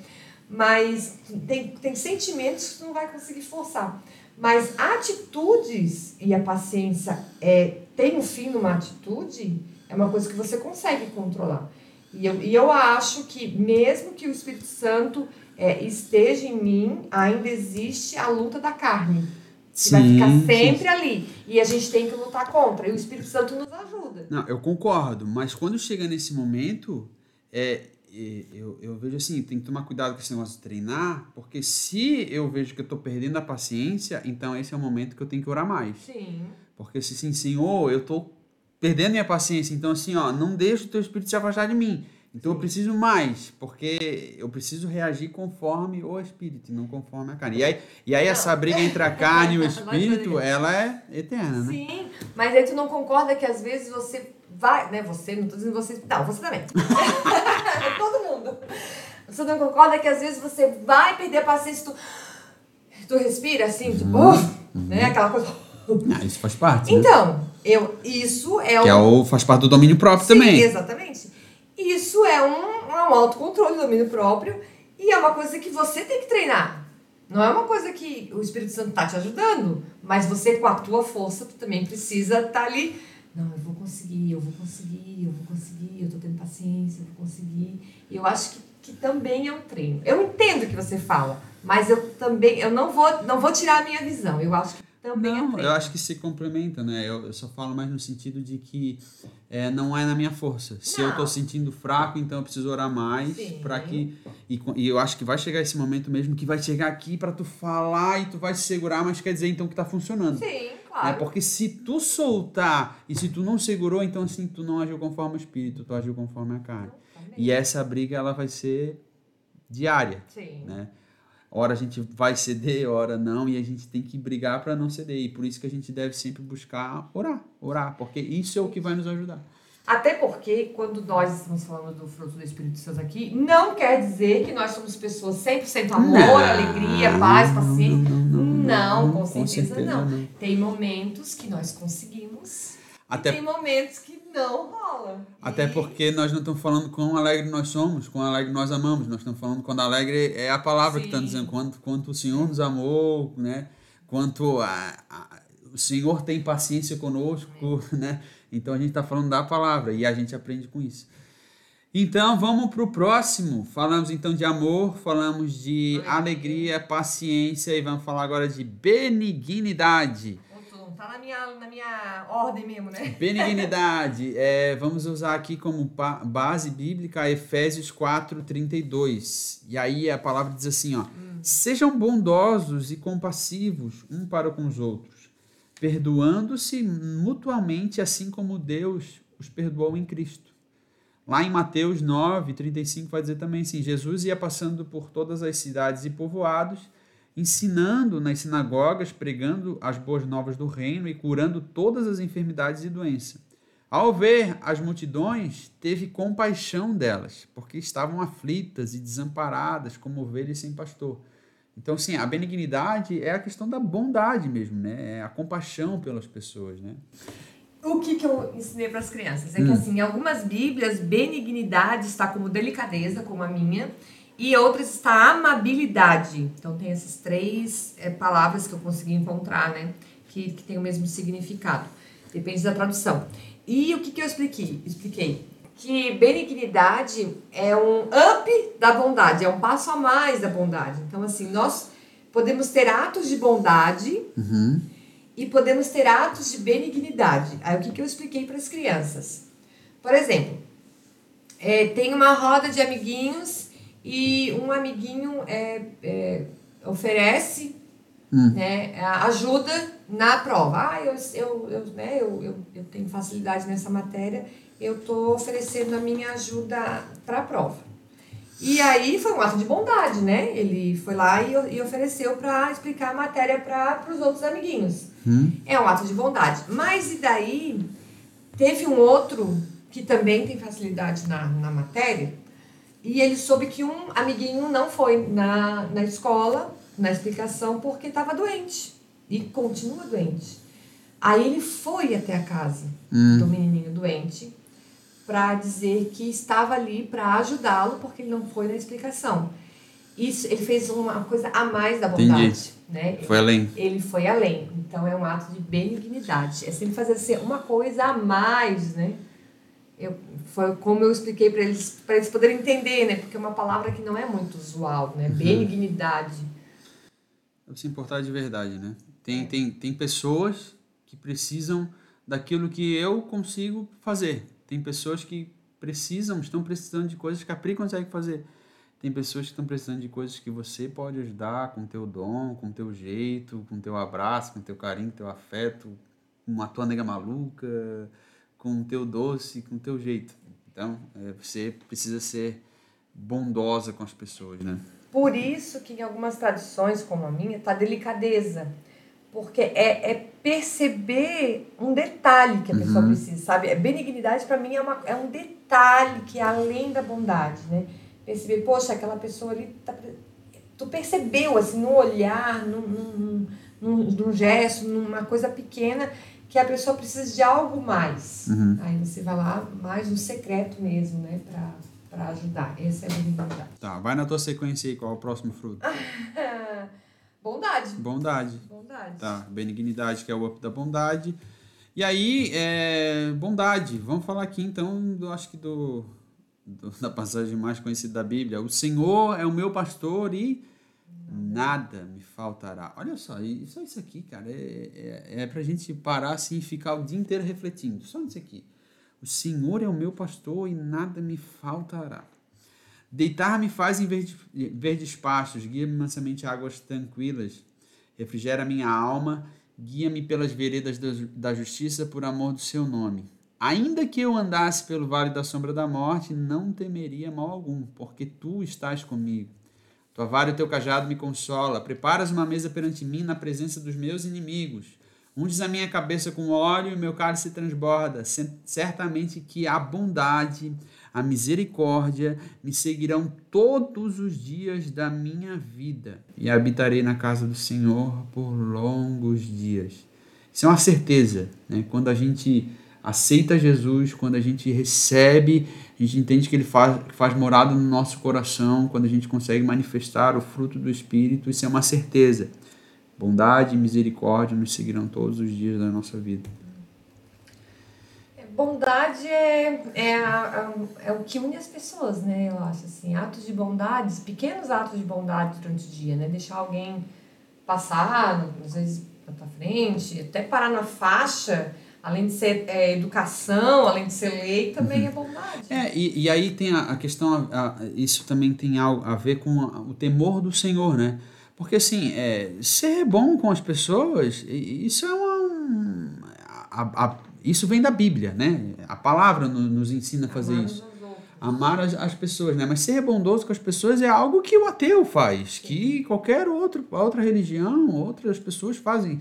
Speaker 2: Mas tem, tem sentimentos que tu não vai conseguir forçar. Mas atitudes e a paciência é, tem um fim numa atitude, é uma coisa que você consegue controlar. E eu, e eu acho que, mesmo que o Espírito Santo é, esteja em mim, ainda existe a luta da carne. Que vai ficar sempre ali. E a gente tem que lutar contra. E o Espírito Santo nos ajuda.
Speaker 1: Não, eu concordo. Mas quando chega nesse momento, é, eu, eu vejo assim, tem que tomar cuidado com esse negócio de treinar, porque se eu vejo que eu estou perdendo a paciência, então esse é o momento que eu tenho que orar mais.
Speaker 2: Sim.
Speaker 1: Porque se sim, Senhor, eu estou perdendo minha paciência. Então, assim, ó, não deixa o teu espírito se afastar de mim. Então, Sim. eu preciso mais, porque eu preciso reagir conforme o espírito, não conforme a carne. E aí, e aí essa briga entre a carne e o espírito, ela é eterna, né?
Speaker 2: Sim, mas aí tu não concorda que às vezes você vai, né? Você, não tô dizendo você, não, você também. Todo mundo. Você não concorda que às vezes você vai perder a paciência, tu, tu respira assim, tipo, uhum. uh, né? Aquela coisa.
Speaker 1: Ah, isso faz parte.
Speaker 2: Né? Então, eu, isso é
Speaker 1: que é o, faz parte do domínio próprio Sim, também.
Speaker 2: Exatamente. Isso é um, um autocontrole do domínio próprio e é uma coisa que você tem que treinar. Não é uma coisa que o Espírito Santo está te ajudando, mas você, com a tua força, tu também precisa estar tá ali. Não, eu vou conseguir, eu vou conseguir, eu vou conseguir, eu tô tendo paciência, eu vou conseguir. E eu acho que, que também é um treino. Eu entendo o que você fala, mas eu também, eu não vou, não vou tirar a minha visão. Eu acho que também
Speaker 1: não, eu acho que se complementa, né? Eu, eu só falo mais no sentido de que é, não é na minha força. Se não. eu tô sentindo fraco, então eu preciso orar mais para que e, e, eu acho que vai chegar esse momento mesmo que vai chegar aqui para tu falar e tu vai se segurar, mas quer dizer então que tá funcionando.
Speaker 2: Sim, claro.
Speaker 1: É porque se tu soltar e se tu não segurou, então assim tu não agiu conforme o espírito, tu agiu conforme a carne. E essa briga ela vai ser diária,
Speaker 2: Sim.
Speaker 1: né? Hora a gente vai ceder, hora não, e a gente tem que brigar para não ceder. E por isso que a gente deve sempre buscar orar, orar, porque isso é o que vai nos ajudar.
Speaker 2: Até porque, quando nós estamos falando do fruto do Espírito Santo aqui, não quer dizer que nós somos pessoas 100% amor, não, alegria, paz, paciência. Não, não, não, não com, certeza, com certeza não. Tem momentos que nós conseguimos Até... e tem momentos que não rola.
Speaker 1: Até e... porque nós não estamos falando quão alegre nós somos, quão alegre nós amamos. Nós estamos falando quando alegre é a palavra Sim. que está dizendo quanto, quanto o Senhor nos amou, né? Quanto a, a, o Senhor tem paciência conosco, né? Então a gente está falando da palavra e a gente aprende com isso. Então vamos para o próximo. Falamos então de amor, falamos de alegria, paciência e vamos falar agora de benignidade.
Speaker 2: Tá na minha, na minha ordem mesmo, né?
Speaker 1: Benignidade. É, vamos usar aqui como base bíblica Efésios 4, 32. E aí a palavra diz assim: ó, hum. sejam bondosos e compassivos um para com os outros, perdoando-se mutuamente, assim como Deus os perdoou em Cristo. Lá em Mateus 9, 35 vai dizer também assim: Jesus ia passando por todas as cidades e povoados ensinando nas sinagogas, pregando as boas novas do reino e curando todas as enfermidades e doenças. Ao ver as multidões, teve compaixão delas, porque estavam aflitas e desamparadas como ovelhas sem pastor. Então, sim, a benignidade é a questão da bondade mesmo, né? É a compaixão pelas pessoas, né?
Speaker 2: O que, que eu ensinei para as crianças? É hum. que, assim, em algumas bíblias, benignidade está como delicadeza, como a minha, e outras está amabilidade. Então tem essas três é, palavras que eu consegui encontrar, né? Que, que tem o mesmo significado. Depende da tradução. E o que, que eu expliquei? Expliquei que benignidade é um up da bondade, é um passo a mais da bondade. Então, assim, nós podemos ter atos de bondade uhum. e podemos ter atos de benignidade. Aí, o que, que eu expliquei para as crianças? Por exemplo, é, tem uma roda de amiguinhos e um amiguinho é, é, oferece hum. né, ajuda na prova. Ah, eu, eu, eu, né, eu, eu, eu tenho facilidade nessa matéria, eu estou oferecendo a minha ajuda para a prova. E aí foi um ato de bondade, né? Ele foi lá e, e ofereceu para explicar a matéria para os outros amiguinhos. Hum. É um ato de bondade. Mas e daí teve um outro que também tem facilidade na, na matéria, e ele soube que um amiguinho não foi na, na escola, na explicação, porque estava doente. E continua doente. Aí ele foi até a casa hum. do menininho doente para dizer que estava ali para ajudá-lo, porque ele não foi na explicação. Isso, ele fez uma coisa a mais da bondade. Entendi. Né?
Speaker 1: Foi além.
Speaker 2: Ele foi além. Então é um ato de benignidade. É sempre fazer assim, uma coisa a mais, né? Eu, foi como eu expliquei para eles, para eles poderem entender, né? Porque é uma palavra que não é muito usual, né? Uhum. Benignidade.
Speaker 1: É se importar de verdade, né? Tem, é. tem, tem pessoas que precisam daquilo que eu consigo fazer. Tem pessoas que precisam, estão precisando de coisas que a Pri consegue fazer. Tem pessoas que estão precisando de coisas que você pode ajudar com teu dom, com teu jeito, com teu abraço, com teu carinho, com teu afeto, com a tua nega maluca, com o teu doce, com o teu jeito. Então, é, você precisa ser bondosa com as pessoas, né?
Speaker 2: Por isso que em algumas tradições, como a minha, tá delicadeza. Porque é, é perceber um detalhe que a pessoa uhum. precisa, sabe? A benignidade, para mim, é, uma, é um detalhe que é além da bondade, né? Perceber, poxa, aquela pessoa ali tá, tu percebeu, assim, no olhar, num, num, num, num gesto, numa coisa pequena, que a pessoa precisa de algo mais. Uhum. Aí você vai lá, mais no secreto mesmo, né, pra, pra ajudar. Essa é a benignidade.
Speaker 1: Tá, vai na tua sequência aí, qual é o próximo fruto?
Speaker 2: bondade.
Speaker 1: Bondade.
Speaker 2: Bondade.
Speaker 1: Tá, benignidade, que é o up da bondade. E aí, é, bondade. Vamos falar aqui então, do, acho que do, do, da passagem mais conhecida da Bíblia. O Senhor é o meu pastor e nada me faltará. Olha só, só isso aqui, cara, é, é, é para a gente parar assim e ficar o dia inteiro refletindo. Só isso aqui. O Senhor é o meu pastor e nada me faltará. Deitar-me faz em verdes pastos, guia-me mansamente a águas tranquilas, refrigera minha alma, guia-me pelas veredas da justiça por amor do seu nome. Ainda que eu andasse pelo vale da sombra da morte, não temeria mal algum, porque tu estás comigo Tua vara e o teu cajado me consola. Preparas uma mesa perante mim na presença dos meus inimigos. Unges a minha cabeça com óleo e meu cálice transborda. Certamente que a bondade, a misericórdia me seguirão todos os dias da minha vida. E habitarei na casa do Senhor por longos dias. Isso é uma certeza. Né? Quando a gente aceita Jesus, quando a gente recebe a gente entende que ele faz, faz morada no nosso coração quando a gente consegue manifestar o fruto do Espírito. Isso é uma certeza. Bondade e misericórdia nos seguirão todos os dias da nossa vida.
Speaker 2: É, bondade é, é, é o que une as pessoas, né? Eu acho assim, atos de bondade, pequenos atos de bondade durante o dia, né? Deixar alguém passar, às vezes tua frente, até parar na faixa além de ser é, educação, além de ser lei, também uhum. é bondade.
Speaker 1: É, e, e aí tem a, a questão, a, a, isso também tem algo a ver com o temor do Senhor, né? Porque assim, é, ser bom com as pessoas, isso é uma. A, isso vem da Bíblia, né? A palavra no, nos ensina a fazer Amar isso. Amar as, as pessoas, né? Mas ser bondoso com as pessoas é algo que o ateu faz, Sim. que qualquer outro, outra religião, outras pessoas fazem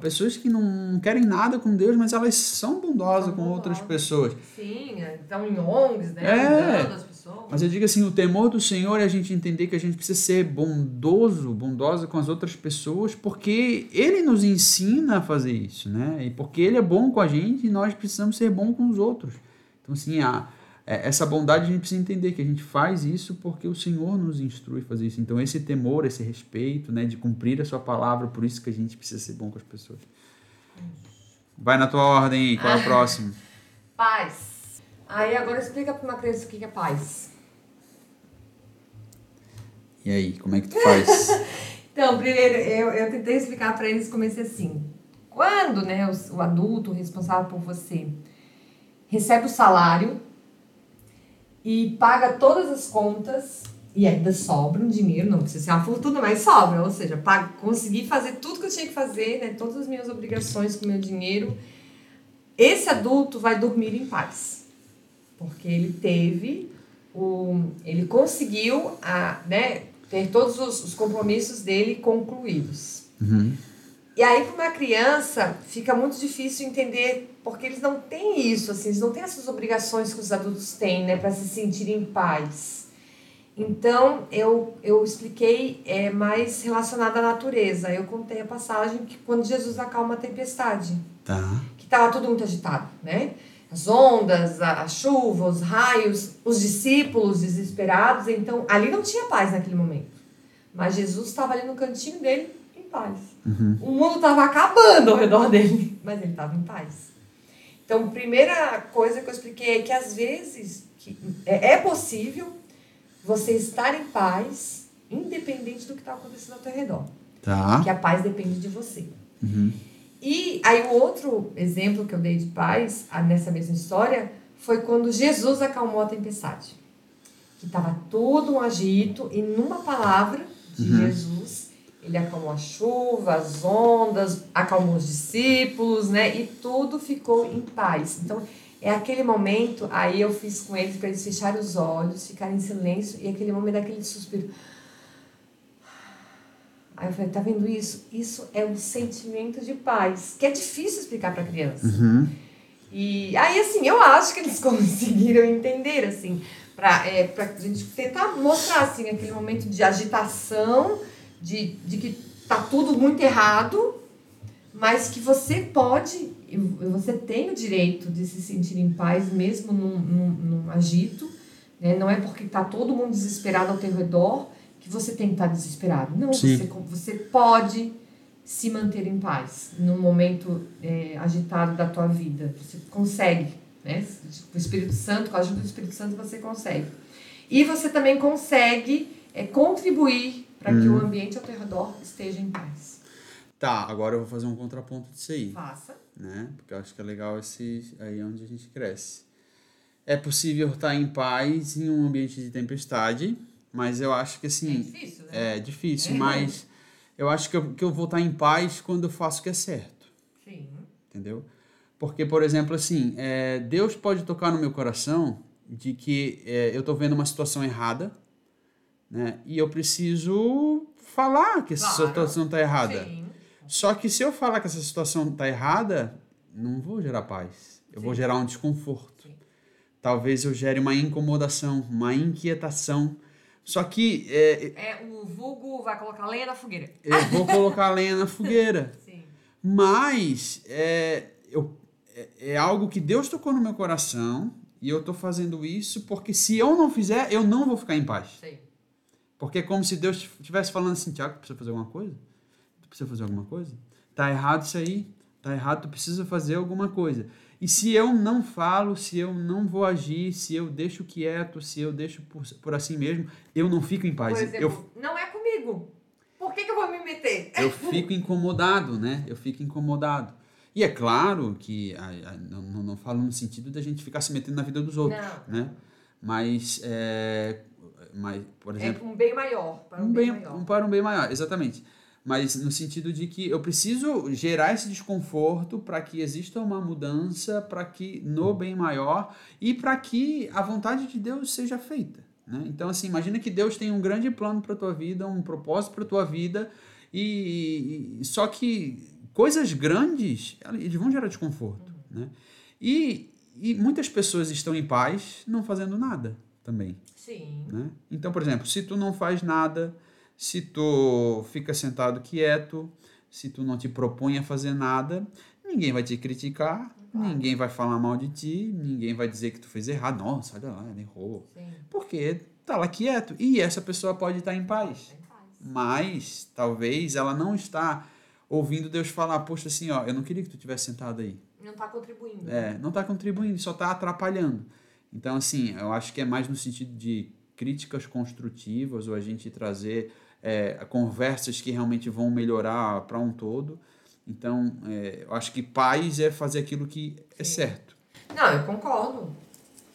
Speaker 1: pessoas que não querem nada com Deus, mas elas são bondosas são com bondosas. outras pessoas.
Speaker 2: Sim, estão em ONGs, né? É.
Speaker 1: Mas eu digo assim, o temor do Senhor é a gente entender que a gente precisa ser bondoso, bondosa com as outras pessoas, porque Ele nos ensina a fazer isso, né? E porque Ele é bom com a gente e nós precisamos ser bom com os outros. Então, assim, a, é, essa bondade a gente precisa entender que a gente faz isso porque o Senhor nos instrui a fazer isso. Então, esse temor, esse respeito, né, de cumprir a sua palavra, por isso que a gente precisa ser bom com as pessoas. Vai na tua ordem aí, qual é o próximo?
Speaker 2: Paz. Aí agora explica para uma criança o que é paz.
Speaker 1: E aí, como é que tu faz?
Speaker 2: então, primeiro, eu, eu tentei explicar para eles, comecei assim. Quando né, o, o adulto responsável por você recebe o salário e paga todas as contas e ainda sobra um dinheiro, não precisa ser uma fortuna, mas sobra, ou seja, paga, consegui fazer tudo que eu tinha que fazer, né, todas as minhas obrigações com o meu dinheiro. Esse adulto vai dormir em paz, porque ele teve o, ele conseguiu a, né, ter todos os, os compromissos dele concluídos.
Speaker 1: Uhum.
Speaker 2: E aí, para uma criança, fica muito difícil entender, porque eles não têm isso, assim, eles não têm essas obrigações que os adultos têm, né, para se sentir em paz. Então, eu, eu expliquei é, mais relacionado à natureza. Eu contei a passagem que quando Jesus acalma a tempestade.
Speaker 1: Tá.
Speaker 2: Que estava tudo muito agitado, né? As ondas, a, a chuva, os raios, os discípulos desesperados. Então, ali não tinha paz naquele momento. Mas Jesus estava ali no cantinho dele, paz.
Speaker 1: Uhum.
Speaker 2: O mundo estava acabando ao redor dele, mas ele estava em paz. Então, primeira coisa que eu expliquei é que às vezes que é, é possível você estar em paz, independente do que está acontecendo ao teu redor.
Speaker 1: Tá.
Speaker 2: Que a paz depende de você.
Speaker 1: Uhum.
Speaker 2: E aí o outro exemplo que eu dei de paz nessa mesma história foi quando Jesus acalmou a tempestade. Que estava todo um agito e numa palavra de uhum. Jesus ele acalmou a chuva, as ondas, acalmou os discípulos, né? E tudo ficou em paz. Então, é aquele momento, aí eu fiz com eles para eles fecharem os olhos, ficarem em silêncio, e aquele momento daquele suspiro. Aí eu falei, tá vendo isso? Isso é um sentimento de paz, que é difícil explicar para criança.
Speaker 1: Uhum.
Speaker 2: E aí, assim, eu acho que eles conseguiram entender, assim, para é, pra gente tentar mostrar, assim, aquele momento de agitação, de, de que tá tudo muito errado, mas que você pode, você tem o direito de se sentir em paz mesmo num, num, num agito, né? Não é porque tá todo mundo desesperado ao teu redor que você tem que estar tá desesperado. Não, você, você pode se manter em paz num momento é, agitado da tua vida. Você consegue, né? O Espírito Santo, com a ajuda do Espírito Santo, você consegue. E você também consegue é, contribuir para hum. que o hum. ambiente ao teu redor esteja em paz.
Speaker 1: Tá, agora eu vou fazer um contraponto disso aí.
Speaker 2: Faça.
Speaker 1: Né? Porque eu acho que é legal esse aí onde a gente cresce. É possível estar em paz em um ambiente de tempestade, mas eu acho que assim.
Speaker 2: É difícil, né?
Speaker 1: É difícil, é. mas eu acho que eu, que eu vou estar em paz quando eu faço o que é certo.
Speaker 2: Sim.
Speaker 1: Entendeu? Porque, por exemplo, assim, é, Deus pode tocar no meu coração de que é, eu estou vendo uma situação errada Né? E eu preciso falar que essa
Speaker 2: Claro.
Speaker 1: situação está errada.
Speaker 2: Sim.
Speaker 1: Só que se eu falar que essa situação está errada, não vou gerar paz. Eu vou
Speaker 2: Sim.
Speaker 1: gerar um desconforto.
Speaker 2: Sim.
Speaker 1: Talvez eu gere uma incomodação, uma inquietação. Só que é,
Speaker 2: É, o vulgo vai colocar lenha na fogueira.
Speaker 1: eu vou colocar a lenha na fogueira.
Speaker 2: Sim.
Speaker 1: Mas é, eu, é, é algo que Deus tocou no meu coração e eu estou fazendo isso porque se eu não fizer, eu não vou ficar em paz.
Speaker 2: Sei.
Speaker 1: Porque é como se Deus estivesse falando assim, Tiago, tu precisa fazer alguma coisa? Tu precisa fazer alguma coisa? Tá errado isso aí. Tá errado, tu precisa fazer alguma coisa. E se eu não falo, se eu não vou agir, se eu deixo quieto, se eu deixo por, por assim mesmo, eu não fico em paz.
Speaker 2: Por
Speaker 1: eu,
Speaker 2: exemplo, não é comigo. Por que, que eu vou me meter?
Speaker 1: eu fico incomodado, né? Eu fico incomodado. E é claro que a- a- não, não, não falo no sentido da gente ficar se metendo na vida dos outros,
Speaker 2: Não.
Speaker 1: né? Mas, é, mas por
Speaker 2: É
Speaker 1: exemplo,
Speaker 2: um bem maior. Para um,
Speaker 1: um
Speaker 2: bem,
Speaker 1: bem,
Speaker 2: maior.
Speaker 1: um para um bem maior, exatamente. Mas no sentido de que eu preciso gerar esse desconforto para que exista uma mudança, para que no bem maior e para que a vontade de Deus seja feita. Né? Então, assim, imagina que Deus tem um grande plano para tua vida, um propósito para tua vida, e, e- só que coisas grandes eles vão gerar desconforto. Né? E, e muitas pessoas estão em paz não fazendo nada também
Speaker 2: Sim.
Speaker 1: né? Então, por exemplo, se tu não faz nada, se tu fica sentado quieto, se tu não te propõe a fazer nada, ninguém vai te criticar,
Speaker 2: Claro.
Speaker 1: ninguém vai falar mal de ti, ninguém vai dizer que tu fez errado. Nossa, olha lá, ela errou.
Speaker 2: Sim.
Speaker 1: Porque tá lá quieto. E essa pessoa pode estar em paz.
Speaker 2: Tem paz.
Speaker 1: Mas talvez ela não está ouvindo Deus falar, poxa, assim, ó, eu não queria que tu tivesse sentado aí.
Speaker 2: Não tá contribuindo.
Speaker 1: É, não está contribuindo, só está atrapalhando. Então, assim, eu acho que é mais no sentido de críticas construtivas ou a gente trazer é, conversas que realmente vão melhorar para um todo. Então, é, eu acho que paz é fazer aquilo que é
Speaker 2: Sim.
Speaker 1: certo.
Speaker 2: Não, eu concordo.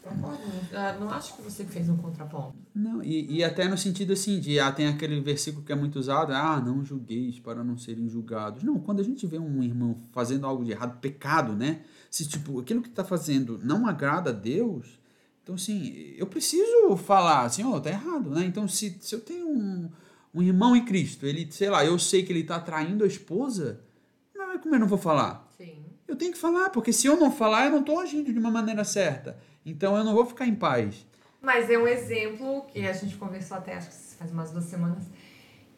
Speaker 2: Concordo. Eu não acho que você fez um contraponto.
Speaker 1: Não, e, e até no sentido assim, de ah, tem aquele versículo que é muito usado, ah, não julgueis para não serem julgados. Não, quando a gente vê um irmão fazendo algo de errado, pecado, né? Se tipo, aquilo que está fazendo não agrada a Deus, então assim, eu preciso falar assim, ó, tá errado, né? Então se, se eu tenho um, um irmão em Cristo, ele, sei lá, eu sei que ele está traindo a esposa, mas como eu não vou falar?
Speaker 2: Sim.
Speaker 1: Eu tenho que falar, porque se eu não falar, eu não estou agindo de uma maneira certa. Então eu não vou ficar em paz.
Speaker 2: Mas é um exemplo que a gente conversou até, acho que faz umas duas semanas,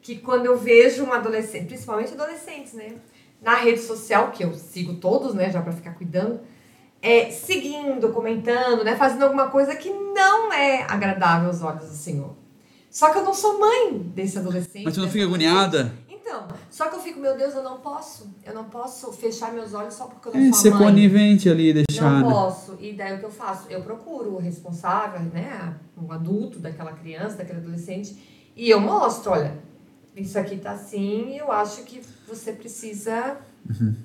Speaker 2: que quando eu vejo um adolescente, principalmente adolescentes, né? Na rede social, que eu sigo todos, né? Já pra ficar cuidando, é, seguindo, comentando, né? Fazendo alguma coisa que não é agradável aos olhos do Senhor. Só que eu não sou mãe desse adolescente.
Speaker 1: Mas tu não
Speaker 2: dessa
Speaker 1: fica agoniada?
Speaker 2: Então, só que eu fico, meu Deus, eu não posso. Eu não posso fechar meus olhos só porque eu não
Speaker 1: É,
Speaker 2: sou
Speaker 1: ser
Speaker 2: mãe.
Speaker 1: conivente ali, deixar.
Speaker 2: Não
Speaker 1: né?
Speaker 2: posso. E daí o que eu faço? Eu procuro o responsável, né? O adulto daquela criança, daquele adolescente, e eu mostro, olha, isso aqui tá assim e eu acho que você precisa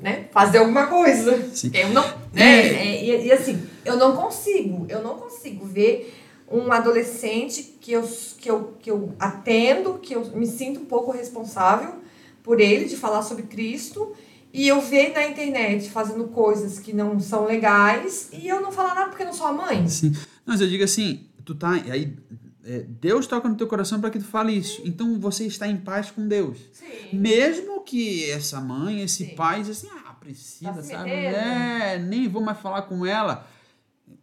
Speaker 2: né, fazer alguma coisa.
Speaker 1: Uhum. Sim.
Speaker 2: Eu não. Né, é, e, e assim, eu não consigo, eu não consigo ver um adolescente que eu, que eu, que eu atendo, que eu me sinto um pouco responsável por ele, de falar sobre Cristo, e eu ver na internet fazendo coisas que não são legais, e eu não falar nada porque eu não sou a mãe.
Speaker 1: Sim. Mas eu digo assim, tu tá. Aí, é, Deus toca no teu coração para que tu fale isso. Então você está em paz com Deus.
Speaker 2: Sim.
Speaker 1: Mesmo que essa mãe, esse
Speaker 2: Sim.
Speaker 1: pai, diz assim, ah, Priscila,
Speaker 2: Tá se
Speaker 1: sabe?
Speaker 2: metendo.
Speaker 1: É, nem vou mais falar com ela.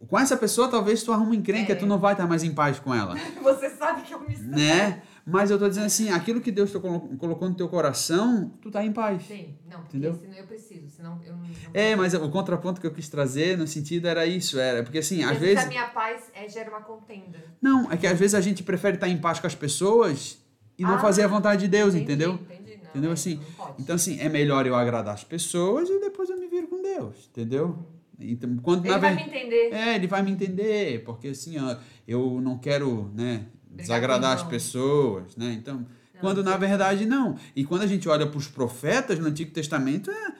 Speaker 1: Com essa pessoa, talvez tu arruma um encrenca,
Speaker 2: É.
Speaker 1: tu não vai estar mais em paz com ela.
Speaker 2: Você sabe que eu me
Speaker 1: né? Mas eu tô dizendo assim, aquilo que Deus colo- colocou no teu coração, tu tá em paz.
Speaker 2: Sim, não, porque
Speaker 1: Entendeu?
Speaker 2: senão eu preciso, senão eu não. não
Speaker 1: É, mas o contraponto que eu quis trazer no sentido era isso, era porque assim, às vezes
Speaker 2: a minha paz é, gera uma contenda.
Speaker 1: Não, é que às vezes a gente prefere estar em paz com as pessoas e não
Speaker 2: Ah,
Speaker 1: fazer a vontade de Deus,
Speaker 2: Entendi,
Speaker 1: entendeu?
Speaker 2: Entendi, não,
Speaker 1: Entendeu assim?
Speaker 2: não.
Speaker 1: Então, assim, é melhor eu agradar as pessoas e depois eu me viro com Deus, entendeu? Então, quando
Speaker 2: Ele
Speaker 1: na
Speaker 2: vai
Speaker 1: ver-
Speaker 2: me entender.
Speaker 1: É, ele vai me entender, porque assim, ó, eu não quero, né, desagradar as pessoas, né? Então, quando na verdade não. E quando a gente olha para os profetas no Antigo Testamento, é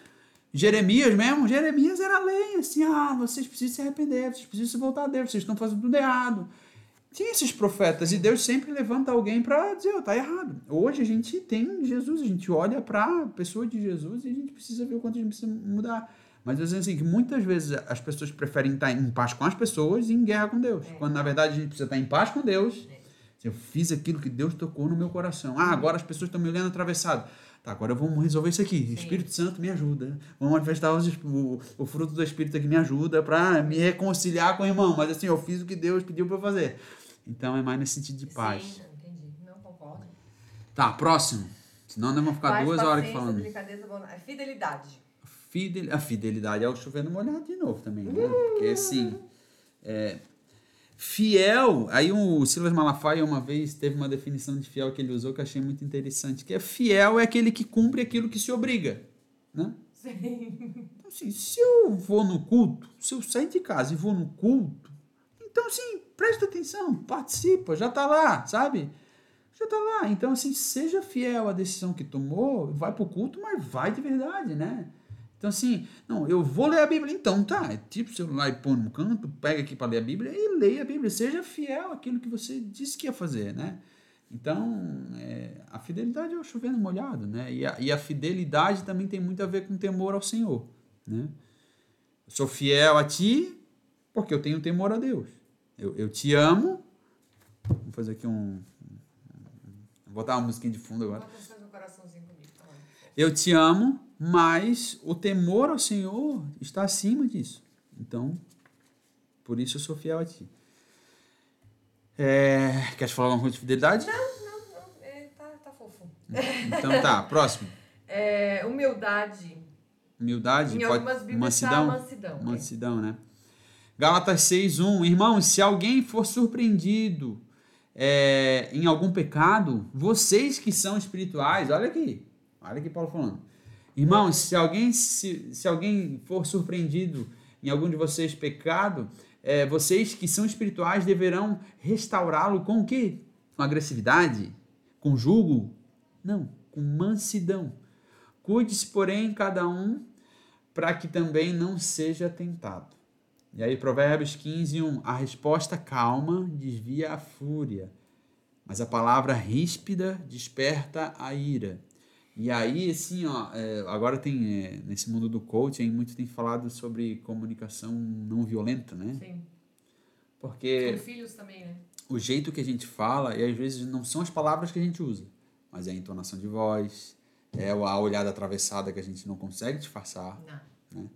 Speaker 1: Jeremias mesmo, Jeremias era lei, assim, ah, vocês precisam se arrepender, vocês precisam se voltar a Deus, vocês estão fazendo tudo errado. Tinha esses profetas e Deus sempre levanta alguém para dizer, oh, tá errado. Hoje a gente tem Jesus, a gente olha para a pessoa de Jesus e a gente precisa ver o quanto a gente precisa mudar. Mas eu dizendo assim, que muitas vezes as pessoas preferem estar em paz com as pessoas e em guerra com Deus.
Speaker 2: É.
Speaker 1: Quando na verdade a gente precisa estar em paz com Deus,
Speaker 2: É.
Speaker 1: Eu fiz aquilo que Deus tocou no meu coração. Ah, agora as pessoas estão me olhando atravessado. Tá, agora vamos resolver isso aqui. Sim. Espírito Santo me ajuda. Vamos manifestar os, o, o fruto do Espírito aqui me ajuda para me reconciliar com o irmão. Mas assim, eu fiz o que Deus pediu para fazer. Então é mais nesse sentido de paz.
Speaker 2: Sim, entendi. Não concordo.
Speaker 1: Tá, próximo. Senão nós vamos ficar paz, duas horas aqui falando.
Speaker 2: É fidelidade.
Speaker 1: Fidel, a fidelidade é o chovendo molhado de novo também, né? Porque assim. É, Fiel, aí o Silas Malafaia uma vez teve uma definição de fiel que ele usou que eu achei muito interessante, que é fiel é aquele que cumpre aquilo que se obriga, né?
Speaker 2: Sim.
Speaker 1: Então, assim, se eu vou no culto, se eu sair de casa e vou no culto, então, assim, presta atenção, participa, já tá lá, sabe? Já tá lá. Então, assim, seja fiel à decisão que tomou, vai pro culto, mas vai de verdade, né? Então, assim, não, eu vou ler a Bíblia. Então, tá, é tipo o celular e põe no canto, pega aqui para ler a Bíblia e leia a Bíblia. Seja fiel àquilo que você disse que ia fazer, né? Então, é, a fidelidade é o chovendo molhado, né? E a, e a fidelidade também tem muito a ver com temor ao Senhor, né? Eu sou fiel a ti porque eu tenho temor a Deus. Eu, eu te amo. Vou fazer aqui um. Vou botar uma musiquinha de fundo agora. Eu te amo mas o temor ao Senhor está acima disso. Então, por isso eu sou fiel a ti. É, quer falar alguma coisa de fidelidade?
Speaker 2: Não, não, não. É, tá, tá fofo.
Speaker 1: Então tá, próximo.
Speaker 2: É, humildade.
Speaker 1: Humildade?
Speaker 2: Em algumas Bíblias mansidão. Tá mansidão.
Speaker 1: Mansidão, é. né? Gálatas 6.1 Irmãos, se alguém for surpreendido é, em algum pecado, vocês que são espirituais, olha aqui, olha aqui Paulo falando Irmãos, se alguém, se, se alguém for surpreendido em algum de vocês pecado, é, vocês que são espirituais deverão restaurá-lo com o quê? Com agressividade? Com julgo? Não, com mansidão. Cuide-se, porém, cada um para que também não seja tentado. E aí, Provérbios 15, 1. A resposta calma desvia a fúria, mas a palavra ríspida desperta a ira. E aí, assim, ó, é, agora tem, é, nesse mundo do coaching, muito tem falado sobre comunicação não violenta, né?
Speaker 2: Sim.
Speaker 1: Porque...
Speaker 2: Com filhos também, né?
Speaker 1: O jeito que a gente fala, e às vezes não são as palavras que a gente usa, mas é a entonação de voz, é a olhada atravessada que a gente não consegue disfarçar.
Speaker 2: Não.
Speaker 1: Né?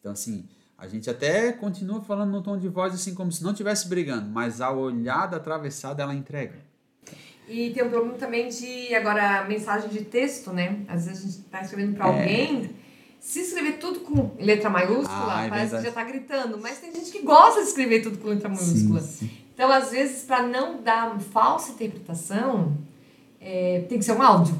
Speaker 1: Então, assim, a gente até continua falando no tom de voz assim como se não estivesse brigando, mas a olhada atravessada ela entrega.
Speaker 2: E tem um problema também de, agora, mensagem de texto, né? Às vezes a gente está escrevendo para é. alguém, se escrever tudo com letra maiúscula, ah, é parece verdade. que já está gritando. Mas tem gente que gosta de escrever tudo com letra maiúscula. Sim, sim. Então, às vezes, para não dar uma falsa interpretação, é, tem que ser um áudio.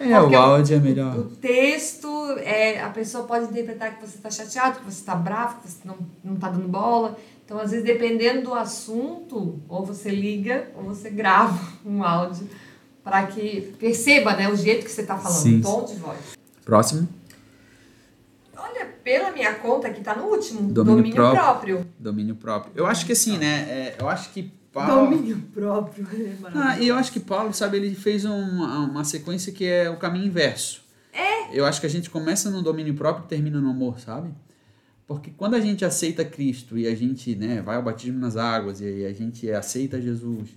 Speaker 1: É, é o áudio é melhor.
Speaker 2: O, texto, é, a pessoa pode interpretar que você está chateado, que você está bravo, que você não, não tá dando bola. Então, às vezes, dependendo do assunto, ou você liga ou você grava um áudio para que perceba né, o jeito que você está falando, Sim. o tom de voz.
Speaker 1: Próximo.
Speaker 2: Olha, pela minha conta aqui está no último, domínio, domínio próprio. próprio.
Speaker 1: Domínio próprio. Eu acho que assim, né? É, eu acho que Paulo...
Speaker 2: Domínio próprio. É
Speaker 1: ah, e eu acho que Paulo, sabe, ele fez uma, uma sequência que é o caminho inverso.
Speaker 2: É.
Speaker 1: Eu acho que a gente começa no domínio próprio e termina no amor, sabe? Porque quando a gente aceita Cristo e a gente né, vai ao batismo nas águas e a gente aceita Jesus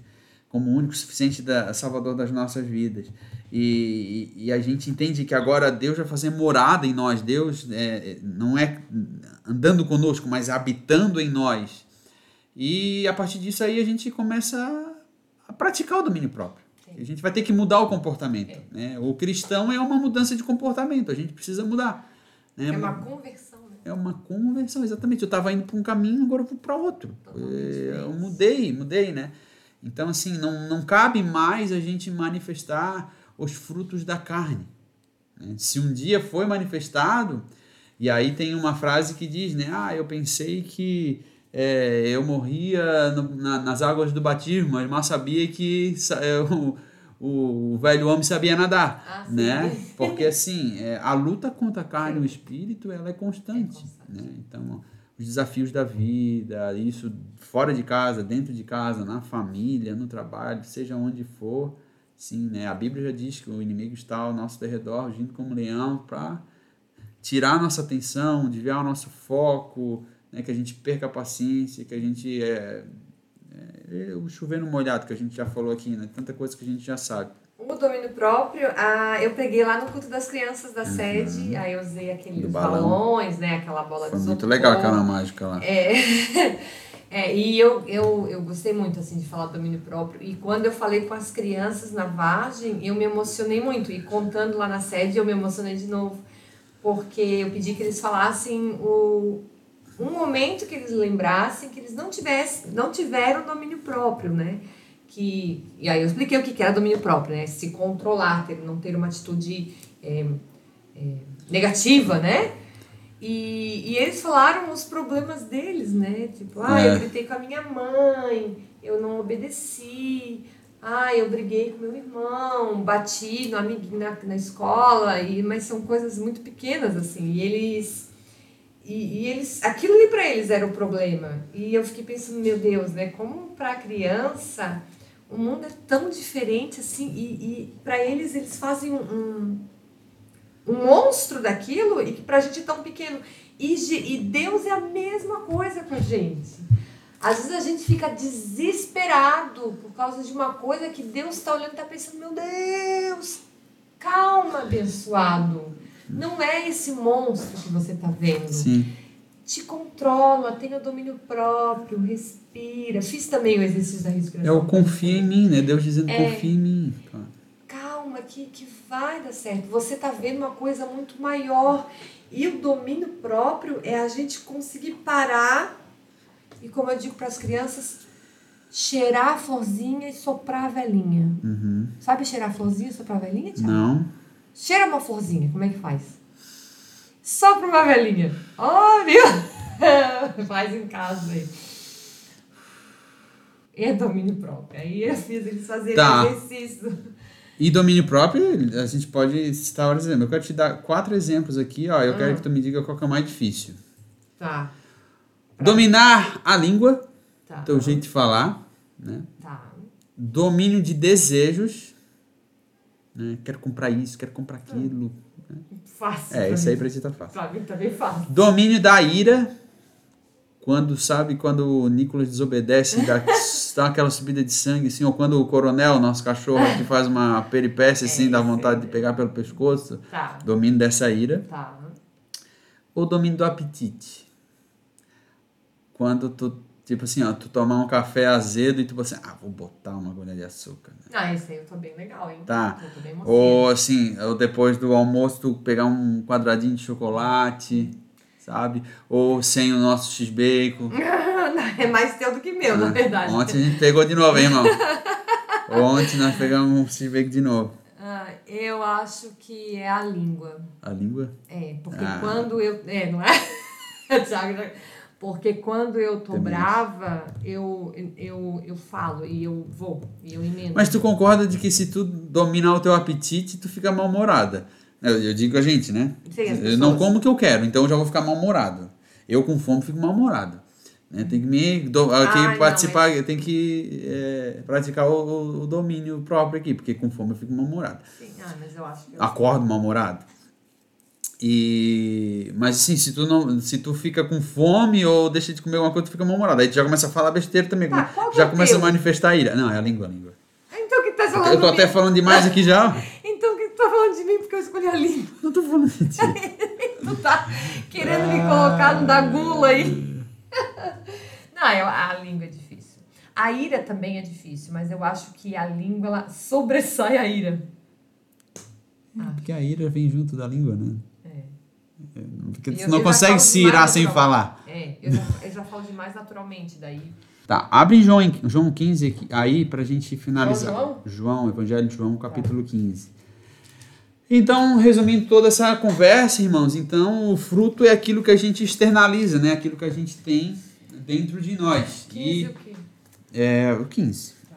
Speaker 1: como o único suficiente da, salvador das nossas vidas e, e, a gente entende que agora Deus vai fazer morada em nós, Deus é, não é andando conosco, mas habitando em nós. E a partir disso aí a gente começa a, praticar o domínio próprio. A gente vai ter que mudar o comportamento. É. Né? O cristão é uma mudança de comportamento, a gente precisa mudar.
Speaker 2: Né? É uma conversão
Speaker 1: é uma conversão, exatamente. Eu estava indo para um caminho, agora eu vou para outro. É, eu mudei, mudei, né? Então, assim, não, não cabe mais a gente manifestar os frutos da carne. Né? Se um dia foi manifestado, e aí tem uma frase que diz, né? Ah, eu pensei que é, eu morria no, na, nas águas do batismo, mas mal sabia que eu, o velho homem sabia nadar, ah, né? Porque assim, é, a luta contra a carne e o espírito, ela é constante, é constante. né? Então, os desafios da vida, isso fora de casa, dentro de casa, na família, no trabalho, seja onde for, sim, né? A Bíblia já diz que o inimigo está ao nosso derredor, agindo como um leão para tirar a nossa atenção, desviar o nosso foco, né? Que a gente perca a paciência, que a gente é o chover no molhado que a gente já falou aqui, né? Tanta coisa que a gente já sabe.
Speaker 2: O domínio próprio, ah, eu peguei lá no culto das crianças da sede, aí eu usei aqueles balões, né? Aquela bola
Speaker 1: Foi
Speaker 2: de
Speaker 1: muito legal aquela mágica lá.
Speaker 2: É, é, e eu, eu, eu gostei muito assim de falar do domínio próprio. E quando eu falei com as crianças na Vargem, eu me emocionei muito. E contando lá na sede, eu me emocionei de novo. Porque eu pedi que eles falassem o, um momento que eles lembrassem que eles não, tivessem, não tiveram domínio próprio, né? Que, e aí eu expliquei o que era domínio próprio, né? Se controlar, ter, não ter uma atitude é, é, negativa, né? E, e eles falaram os problemas deles, né? Tipo, ah,
Speaker 1: É.
Speaker 2: eu gritei com a minha mãe, eu não obedeci, ah, eu briguei com meu irmão, bati no amiguinho na, na escola, e, mas são coisas muito pequenas, assim, e eles. E, e eles, aquilo ali para eles era o problema. E eu fiquei pensando, meu Deus, né? Como para a criança o mundo é tão diferente assim, e, e para eles eles fazem um, um, um monstro daquilo e que pra gente é tão pequeno. E, e Deus é a mesma coisa com a gente. Às vezes a gente fica desesperado por causa de uma coisa que Deus está olhando e está pensando, meu Deus, calma, abençoado. Não é esse monstro que você está vendo.
Speaker 1: Sim.
Speaker 2: Te controla, tenha domínio próprio, respira. Fiz também o exercício da
Speaker 1: É
Speaker 2: respiração.
Speaker 1: o confia em mim, né? Deus dizendo
Speaker 2: É.
Speaker 1: confia em mim. Claro.
Speaker 2: calma que, que vai dar certo. Você tá vendo uma coisa muito maior. E o domínio próprio é a gente conseguir parar e, como eu digo para as crianças, cheirar a florzinha e soprar a velhinha.
Speaker 1: Uhum.
Speaker 2: Sabe cheirar a florzinha e soprar a velhinha, Tiago?
Speaker 1: Não.
Speaker 2: Cheira uma florzinha, como é que faz? Sopra uma velhinha. Oh, meu! faz em casa aí. É domínio próprio. Aí eu fiz eles fazerem
Speaker 1: Tá.
Speaker 2: exercício.
Speaker 1: E domínio próprio, a gente pode citar vários exemplos. Eu quero te dar quatro exemplos aqui, ó. Eu
Speaker 2: Ah.
Speaker 1: quero que tu me diga qual que é o mais difícil.
Speaker 2: Tá.
Speaker 1: Dominar a língua,
Speaker 2: Tá.
Speaker 1: teu jeito de falar, né?
Speaker 2: Tá.
Speaker 1: Domínio de desejos, né? Quero comprar isso, quero comprar aquilo.
Speaker 2: Fácil.
Speaker 1: É, isso aí pra ti tá fácil.
Speaker 2: Pra mim também fácil.
Speaker 1: Domínio da ira, quando, sabe, quando o Nicolas desobedece, dá, dá aquela subida de sangue, assim, ou quando o coronel, nosso cachorro, que faz uma peripécia, assim,
Speaker 2: É,
Speaker 1: dá vontade
Speaker 2: aí.
Speaker 1: de pegar pelo pescoço.
Speaker 2: Tá.
Speaker 1: Domínio dessa ira.
Speaker 2: Tá.
Speaker 1: Ou domínio do apetite. Quando tu, tipo assim, ó, tu tomar um café azedo e tu assim, ah, vou botar uma agulha de açúcar. né?
Speaker 2: Ah, esse aí eu tô bem legal, hein?
Speaker 1: Tá. Ou assim, ou depois do almoço tu pegar um quadradinho de chocolate, sabe? Ou sem o nosso x-bacon.
Speaker 2: é mais teu do que meu, na verdade.
Speaker 1: Ontem a gente pegou de novo, hein, irmão? Ontem nós pegamos um x-bacon de novo.
Speaker 2: Ah, eu acho que é a língua.
Speaker 1: A língua?
Speaker 2: É, porque
Speaker 1: Ah.
Speaker 2: quando eu. É, não é? Thiago já- Porque quando eu tô
Speaker 1: Também.
Speaker 2: brava, eu, eu, eu falo e eu vou, e eu emendo.
Speaker 1: Mas tu concorda de que se tu dominar o teu apetite, tu fica mal-humorada? Eu, eu digo a gente, né?
Speaker 2: Sim,
Speaker 1: eu não como o que eu quero, então eu já vou ficar mal-humorado. Eu com fome fico mal-humorado. Né? Tem que me do,
Speaker 2: Ah,
Speaker 1: aqui
Speaker 2: não,
Speaker 1: participar, tem que é, praticar o, o- o domínio próprio aqui, porque com fome eu fico mal-humorado.
Speaker 2: Sim, ah, mas eu acho que eu
Speaker 1: Acordo mal-humorado. E mas assim, se tu não, se tu fica com fome ou deixa de comer alguma coisa, tu fica mal-humorado. Aí tu já começa a falar besteira também,
Speaker 2: Tá,
Speaker 1: já
Speaker 2: é
Speaker 1: começa a
Speaker 2: teu?
Speaker 1: manifestar a ira. Não, é a língua, a língua.
Speaker 2: Então o que tu tá falando
Speaker 1: Eu tô até
Speaker 2: mim?
Speaker 1: falando demais aqui já.
Speaker 2: Então o que tu tá falando de mim porque eu escolhi a língua?
Speaker 1: Não tô falando de ti.
Speaker 2: Tu tá querendo me colocar no da gula aí. Não, eu, a língua é difícil. A ira também é difícil, mas eu acho que a língua ela sobressai a ira.
Speaker 1: Porque a ira vem junto da língua, né? Porque
Speaker 2: eu
Speaker 1: não consegue se irar sem falar.
Speaker 2: É, eu já, eu já falo demais naturalmente daí.
Speaker 1: Tá, abre João, João 15 aqui, aí pra gente finalizar.
Speaker 2: João?
Speaker 1: João, Evangelho de João, capítulo 15. Então, resumindo toda essa conversa, irmãos, então o fruto é aquilo que a gente externaliza, né? Aquilo que a gente tem dentro de nós.
Speaker 2: 15
Speaker 1: E
Speaker 2: o quê?
Speaker 1: é o 15.
Speaker 2: Tá.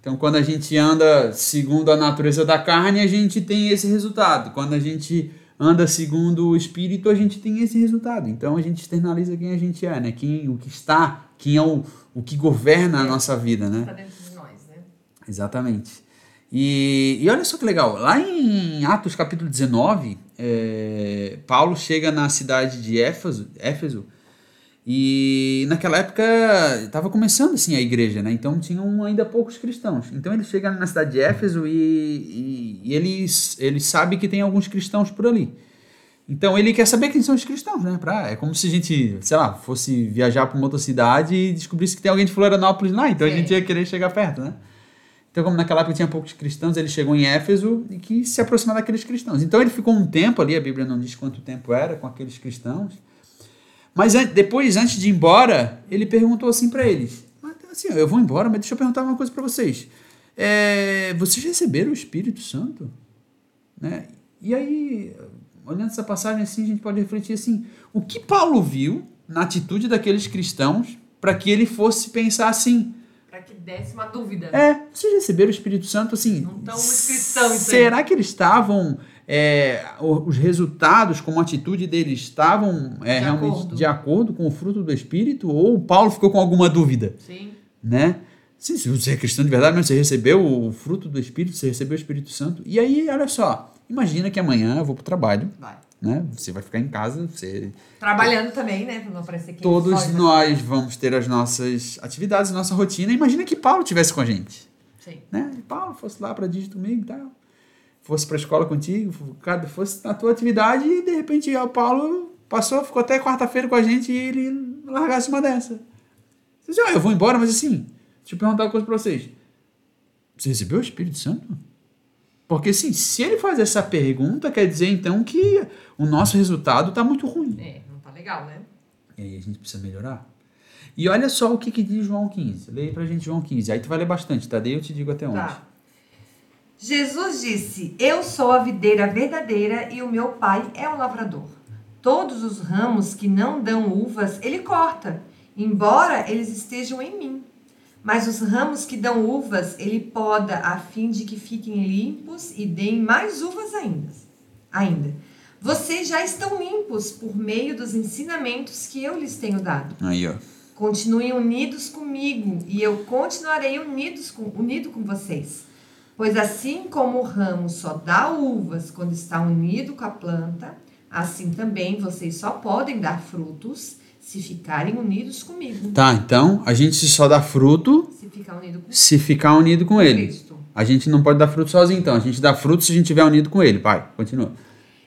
Speaker 1: Então, quando a gente anda segundo a natureza da carne, a gente tem esse resultado. Quando a gente anda segundo o espírito, a gente tem esse resultado. Então, a gente externaliza quem a gente é, né? Quem, o que está, quem é o, o que governa a
Speaker 2: É.
Speaker 1: nossa vida, né?
Speaker 2: Tá dentro de nós, né?
Speaker 1: Exatamente. E, e olha só que legal, lá em Atos capítulo 19, é, Paulo chega na cidade de Éfeso, Éfeso E naquela época estava começando assim a igreja, né? Então tinham ainda poucos cristãos. Então ele chega na cidade de Éfeso e, e, e ele, ele sabe que tem alguns cristãos por ali. Então ele quer saber quem são os cristãos, né? Pra, é como se a gente, sei lá, fosse viajar para uma outra cidade e descobrisse que tem alguém de Florianópolis lá. Então Sim. a gente ia querer chegar perto, né? Então, como naquela época tinha poucos cristãos, ele chegou em Éfeso e quis se aproximar daqueles cristãos. Então ele ficou um tempo ali, a Bíblia não diz quanto tempo era, com aqueles cristãos. Mas depois, antes de ir embora, ele perguntou assim para eles: assim, eu vou embora, mas deixa eu perguntar uma coisa para vocês. É, vocês receberam o Espírito Santo? Né? E aí, olhando essa passagem assim, a gente pode refletir assim: o que Paulo viu na atitude daqueles cristãos para que ele fosse pensar assim?
Speaker 2: Para que desse uma dúvida.
Speaker 1: É, vocês receberam o Espírito Santo assim?
Speaker 2: Não estão muito cristãos.
Speaker 1: Será que eles estavam é, os resultados, como a atitude deles estavam é, de realmente acordo. de acordo com o fruto do Espírito, ou Paulo ficou com alguma dúvida?
Speaker 2: Sim.
Speaker 1: Né? Sim, se você é cristão de verdade, mas você recebeu o fruto do Espírito, você recebeu o Espírito Santo. E aí, olha só, imagina que amanhã eu vou para o trabalho.
Speaker 2: Vai.
Speaker 1: Né? Você vai ficar em casa, você...
Speaker 2: Trabalhando também, né? Pra não parecer que
Speaker 1: Todos nós vamos ter as nossas atividades, a nossa rotina. Imagina que Paulo tivesse com a gente.
Speaker 2: Sim.
Speaker 1: Né? E Paulo fosse lá para dígito comigo e tal fosse para a escola contigo, fosse na tua atividade e de repente o Paulo passou, ficou até quarta-feira com a gente e ele largasse uma dessa. Você diz, ah, eu vou embora, mas assim, deixa eu perguntar uma coisa para vocês. Você recebeu o Espírito Santo? Porque assim, se ele faz essa pergunta, quer dizer então que o nosso resultado está muito ruim.
Speaker 2: É, não está legal, né?
Speaker 1: E aí a gente precisa melhorar. E olha só o que, que diz João 15. Leia pra gente João 15. Aí tu vai ler bastante, tá? Daí eu te digo até onde. Tá.
Speaker 2: Jesus disse: Eu sou a videira verdadeira e o meu pai é o lavrador. Todos os ramos que não dão uvas, ele corta, embora eles estejam em mim. Mas os ramos que dão uvas, ele poda a fim de que fiquem limpos e deem mais uvas ainda. Ainda. Vocês já estão limpos por meio dos ensinamentos que eu lhes tenho dado.
Speaker 1: Aí, ó.
Speaker 2: Continuem unidos comigo e eu continuarei unidos com, unido com vocês. Pois assim como o ramo só dá uvas quando está unido com a planta, assim também vocês só podem dar frutos se ficarem unidos comigo.
Speaker 1: Tá, então a gente só dá fruto
Speaker 2: se ficar unido com,
Speaker 1: se ficar unido com ele. Cristo. A gente não pode dar fruto sozinho, então. A gente dá fruto se a gente estiver unido com ele. Pai, continua.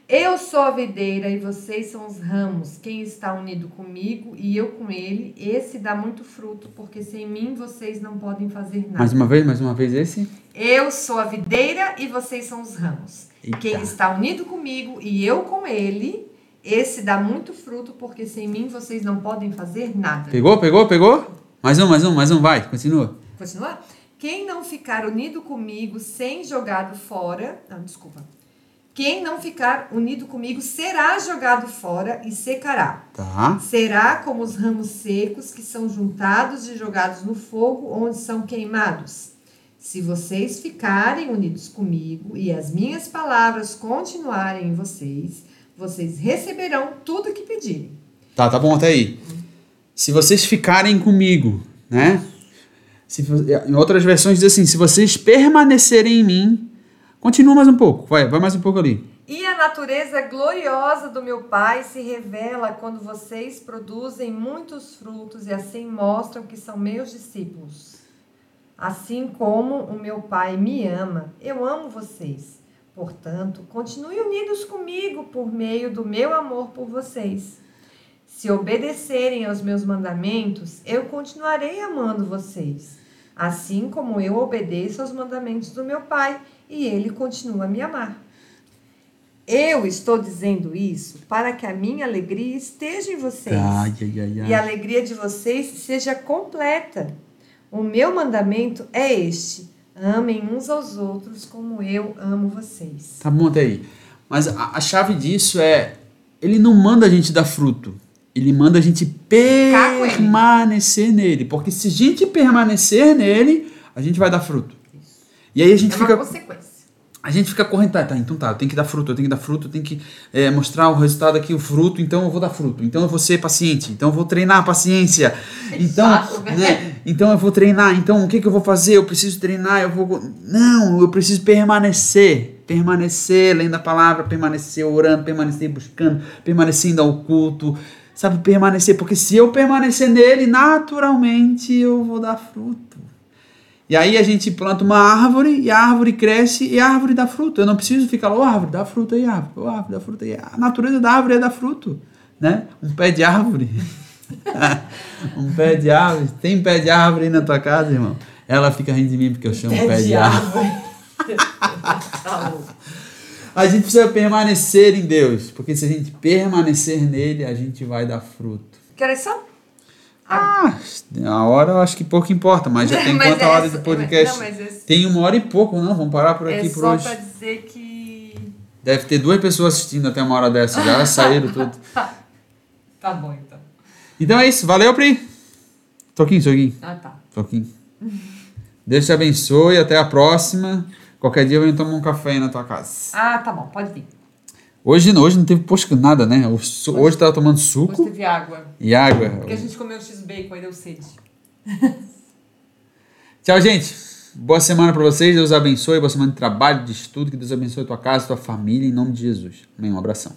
Speaker 2: Eu sou a videira e vocês são os ramos. Quem está unido comigo e eu com ele, esse dá muito fruto, porque sem mim vocês não podem fazer nada.
Speaker 1: Mais uma vez, mais uma vez esse.
Speaker 2: Eu sou a videira e vocês são os ramos. Eita. Quem está unido comigo e eu com ele, esse dá muito fruto, porque sem mim vocês não podem fazer nada.
Speaker 1: Pegou, pegou, pegou? Mais um, mais um, mais um, vai, continua.
Speaker 2: Continua? Quem não ficar unido comigo sem jogado fora. Não, desculpa. Quem não ficar unido comigo será jogado fora e secará.
Speaker 1: Tá.
Speaker 2: Será como os ramos secos que são juntados e jogados no fogo, onde são queimados. Se vocês ficarem unidos comigo e as minhas palavras continuarem em vocês, vocês receberão tudo o que pedirem.
Speaker 1: Tá, tá bom até aí. Se vocês ficarem comigo, né? Se, em outras versões diz assim: se vocês permanecerem em mim Continua mais um pouco, vai, vai mais um pouco ali.
Speaker 2: E a natureza gloriosa do meu Pai se revela quando vocês produzem muitos frutos e assim mostram que são meus discípulos. Assim como o meu Pai me ama, eu amo vocês. Portanto, continuem unidos comigo por meio do meu amor por vocês. Se obedecerem aos meus mandamentos, eu continuarei amando vocês, assim como eu obedeço aos mandamentos do meu Pai e ele continua a me amar. Eu estou dizendo isso para que a minha alegria esteja em vocês
Speaker 1: ai, ai, ai,
Speaker 2: e a alegria de vocês seja completa. O meu mandamento é este: amem uns aos outros como eu amo vocês.
Speaker 1: Tá bom até aí. Mas a, a chave disso é: ele não manda a gente dar fruto, ele manda a gente permanecer nele. Porque se a gente permanecer nele, a gente vai dar fruto. E aí a gente
Speaker 2: é
Speaker 1: fica.
Speaker 2: consequência.
Speaker 1: A gente fica correndo, tá, então tá, eu tenho que dar fruto, eu tenho que dar fruto, eu tenho que é, mostrar o resultado aqui, o fruto, então eu vou dar fruto, então eu vou ser paciente, então eu vou treinar a paciência, é então, chato, né? né? então eu vou treinar, então o que, que eu vou fazer? Eu preciso treinar, eu vou. Não, eu preciso permanecer, permanecer lendo a palavra, permanecer orando, permanecer buscando, permanecendo ao culto, Sabe, permanecer. Porque se eu permanecer nele, naturalmente eu vou dar fruto. E aí a gente planta uma árvore e a árvore cresce e a árvore dá fruto. Eu não preciso ficar lá, ô oh, árvore, dá fruto aí, árvore, ô oh, árvore, dá fruto aí. A natureza da árvore é dar fruto, né? Um pé de árvore. um pé de árvore. Tem pé de árvore aí na tua casa, irmão? Ela fica rindo de mim porque eu chamo pé, pé de, de árvore. a gente precisa permanecer em Deus, porque se a gente permanecer nele, a gente vai dar fruto.
Speaker 2: Que horas são?
Speaker 1: Ah, a hora eu acho que pouco importa, mas já tem quanta é hora de podcast? Não. Tem uma hora e pouco, não? Vamos parar por aqui é por
Speaker 2: hoje.
Speaker 1: É
Speaker 2: só pra dizer que...
Speaker 1: Deve ter duas pessoas assistindo até uma hora dessa, já saíram tudo.
Speaker 2: tá bom, então.
Speaker 1: Então é isso, valeu, Pri. Toquinho, Toquinho.
Speaker 2: Ah, tá.
Speaker 1: Toquinho. Deus te abençoe, até a próxima. Qualquer dia eu venho tomar um café aí na tua casa.
Speaker 2: Ah, tá bom, pode vir.
Speaker 1: Hoje, hoje não teve posto nada, né? Hoje, hoje tava tomando suco.
Speaker 2: Hoje teve água.
Speaker 1: E água.
Speaker 2: Porque a gente comeu x-bacon, aí deu sede.
Speaker 1: Tchau, gente. Boa semana para vocês. Deus abençoe. Boa semana de trabalho, de estudo. Que Deus abençoe a tua casa, a tua família. Em nome de Jesus. Amém. Um abração.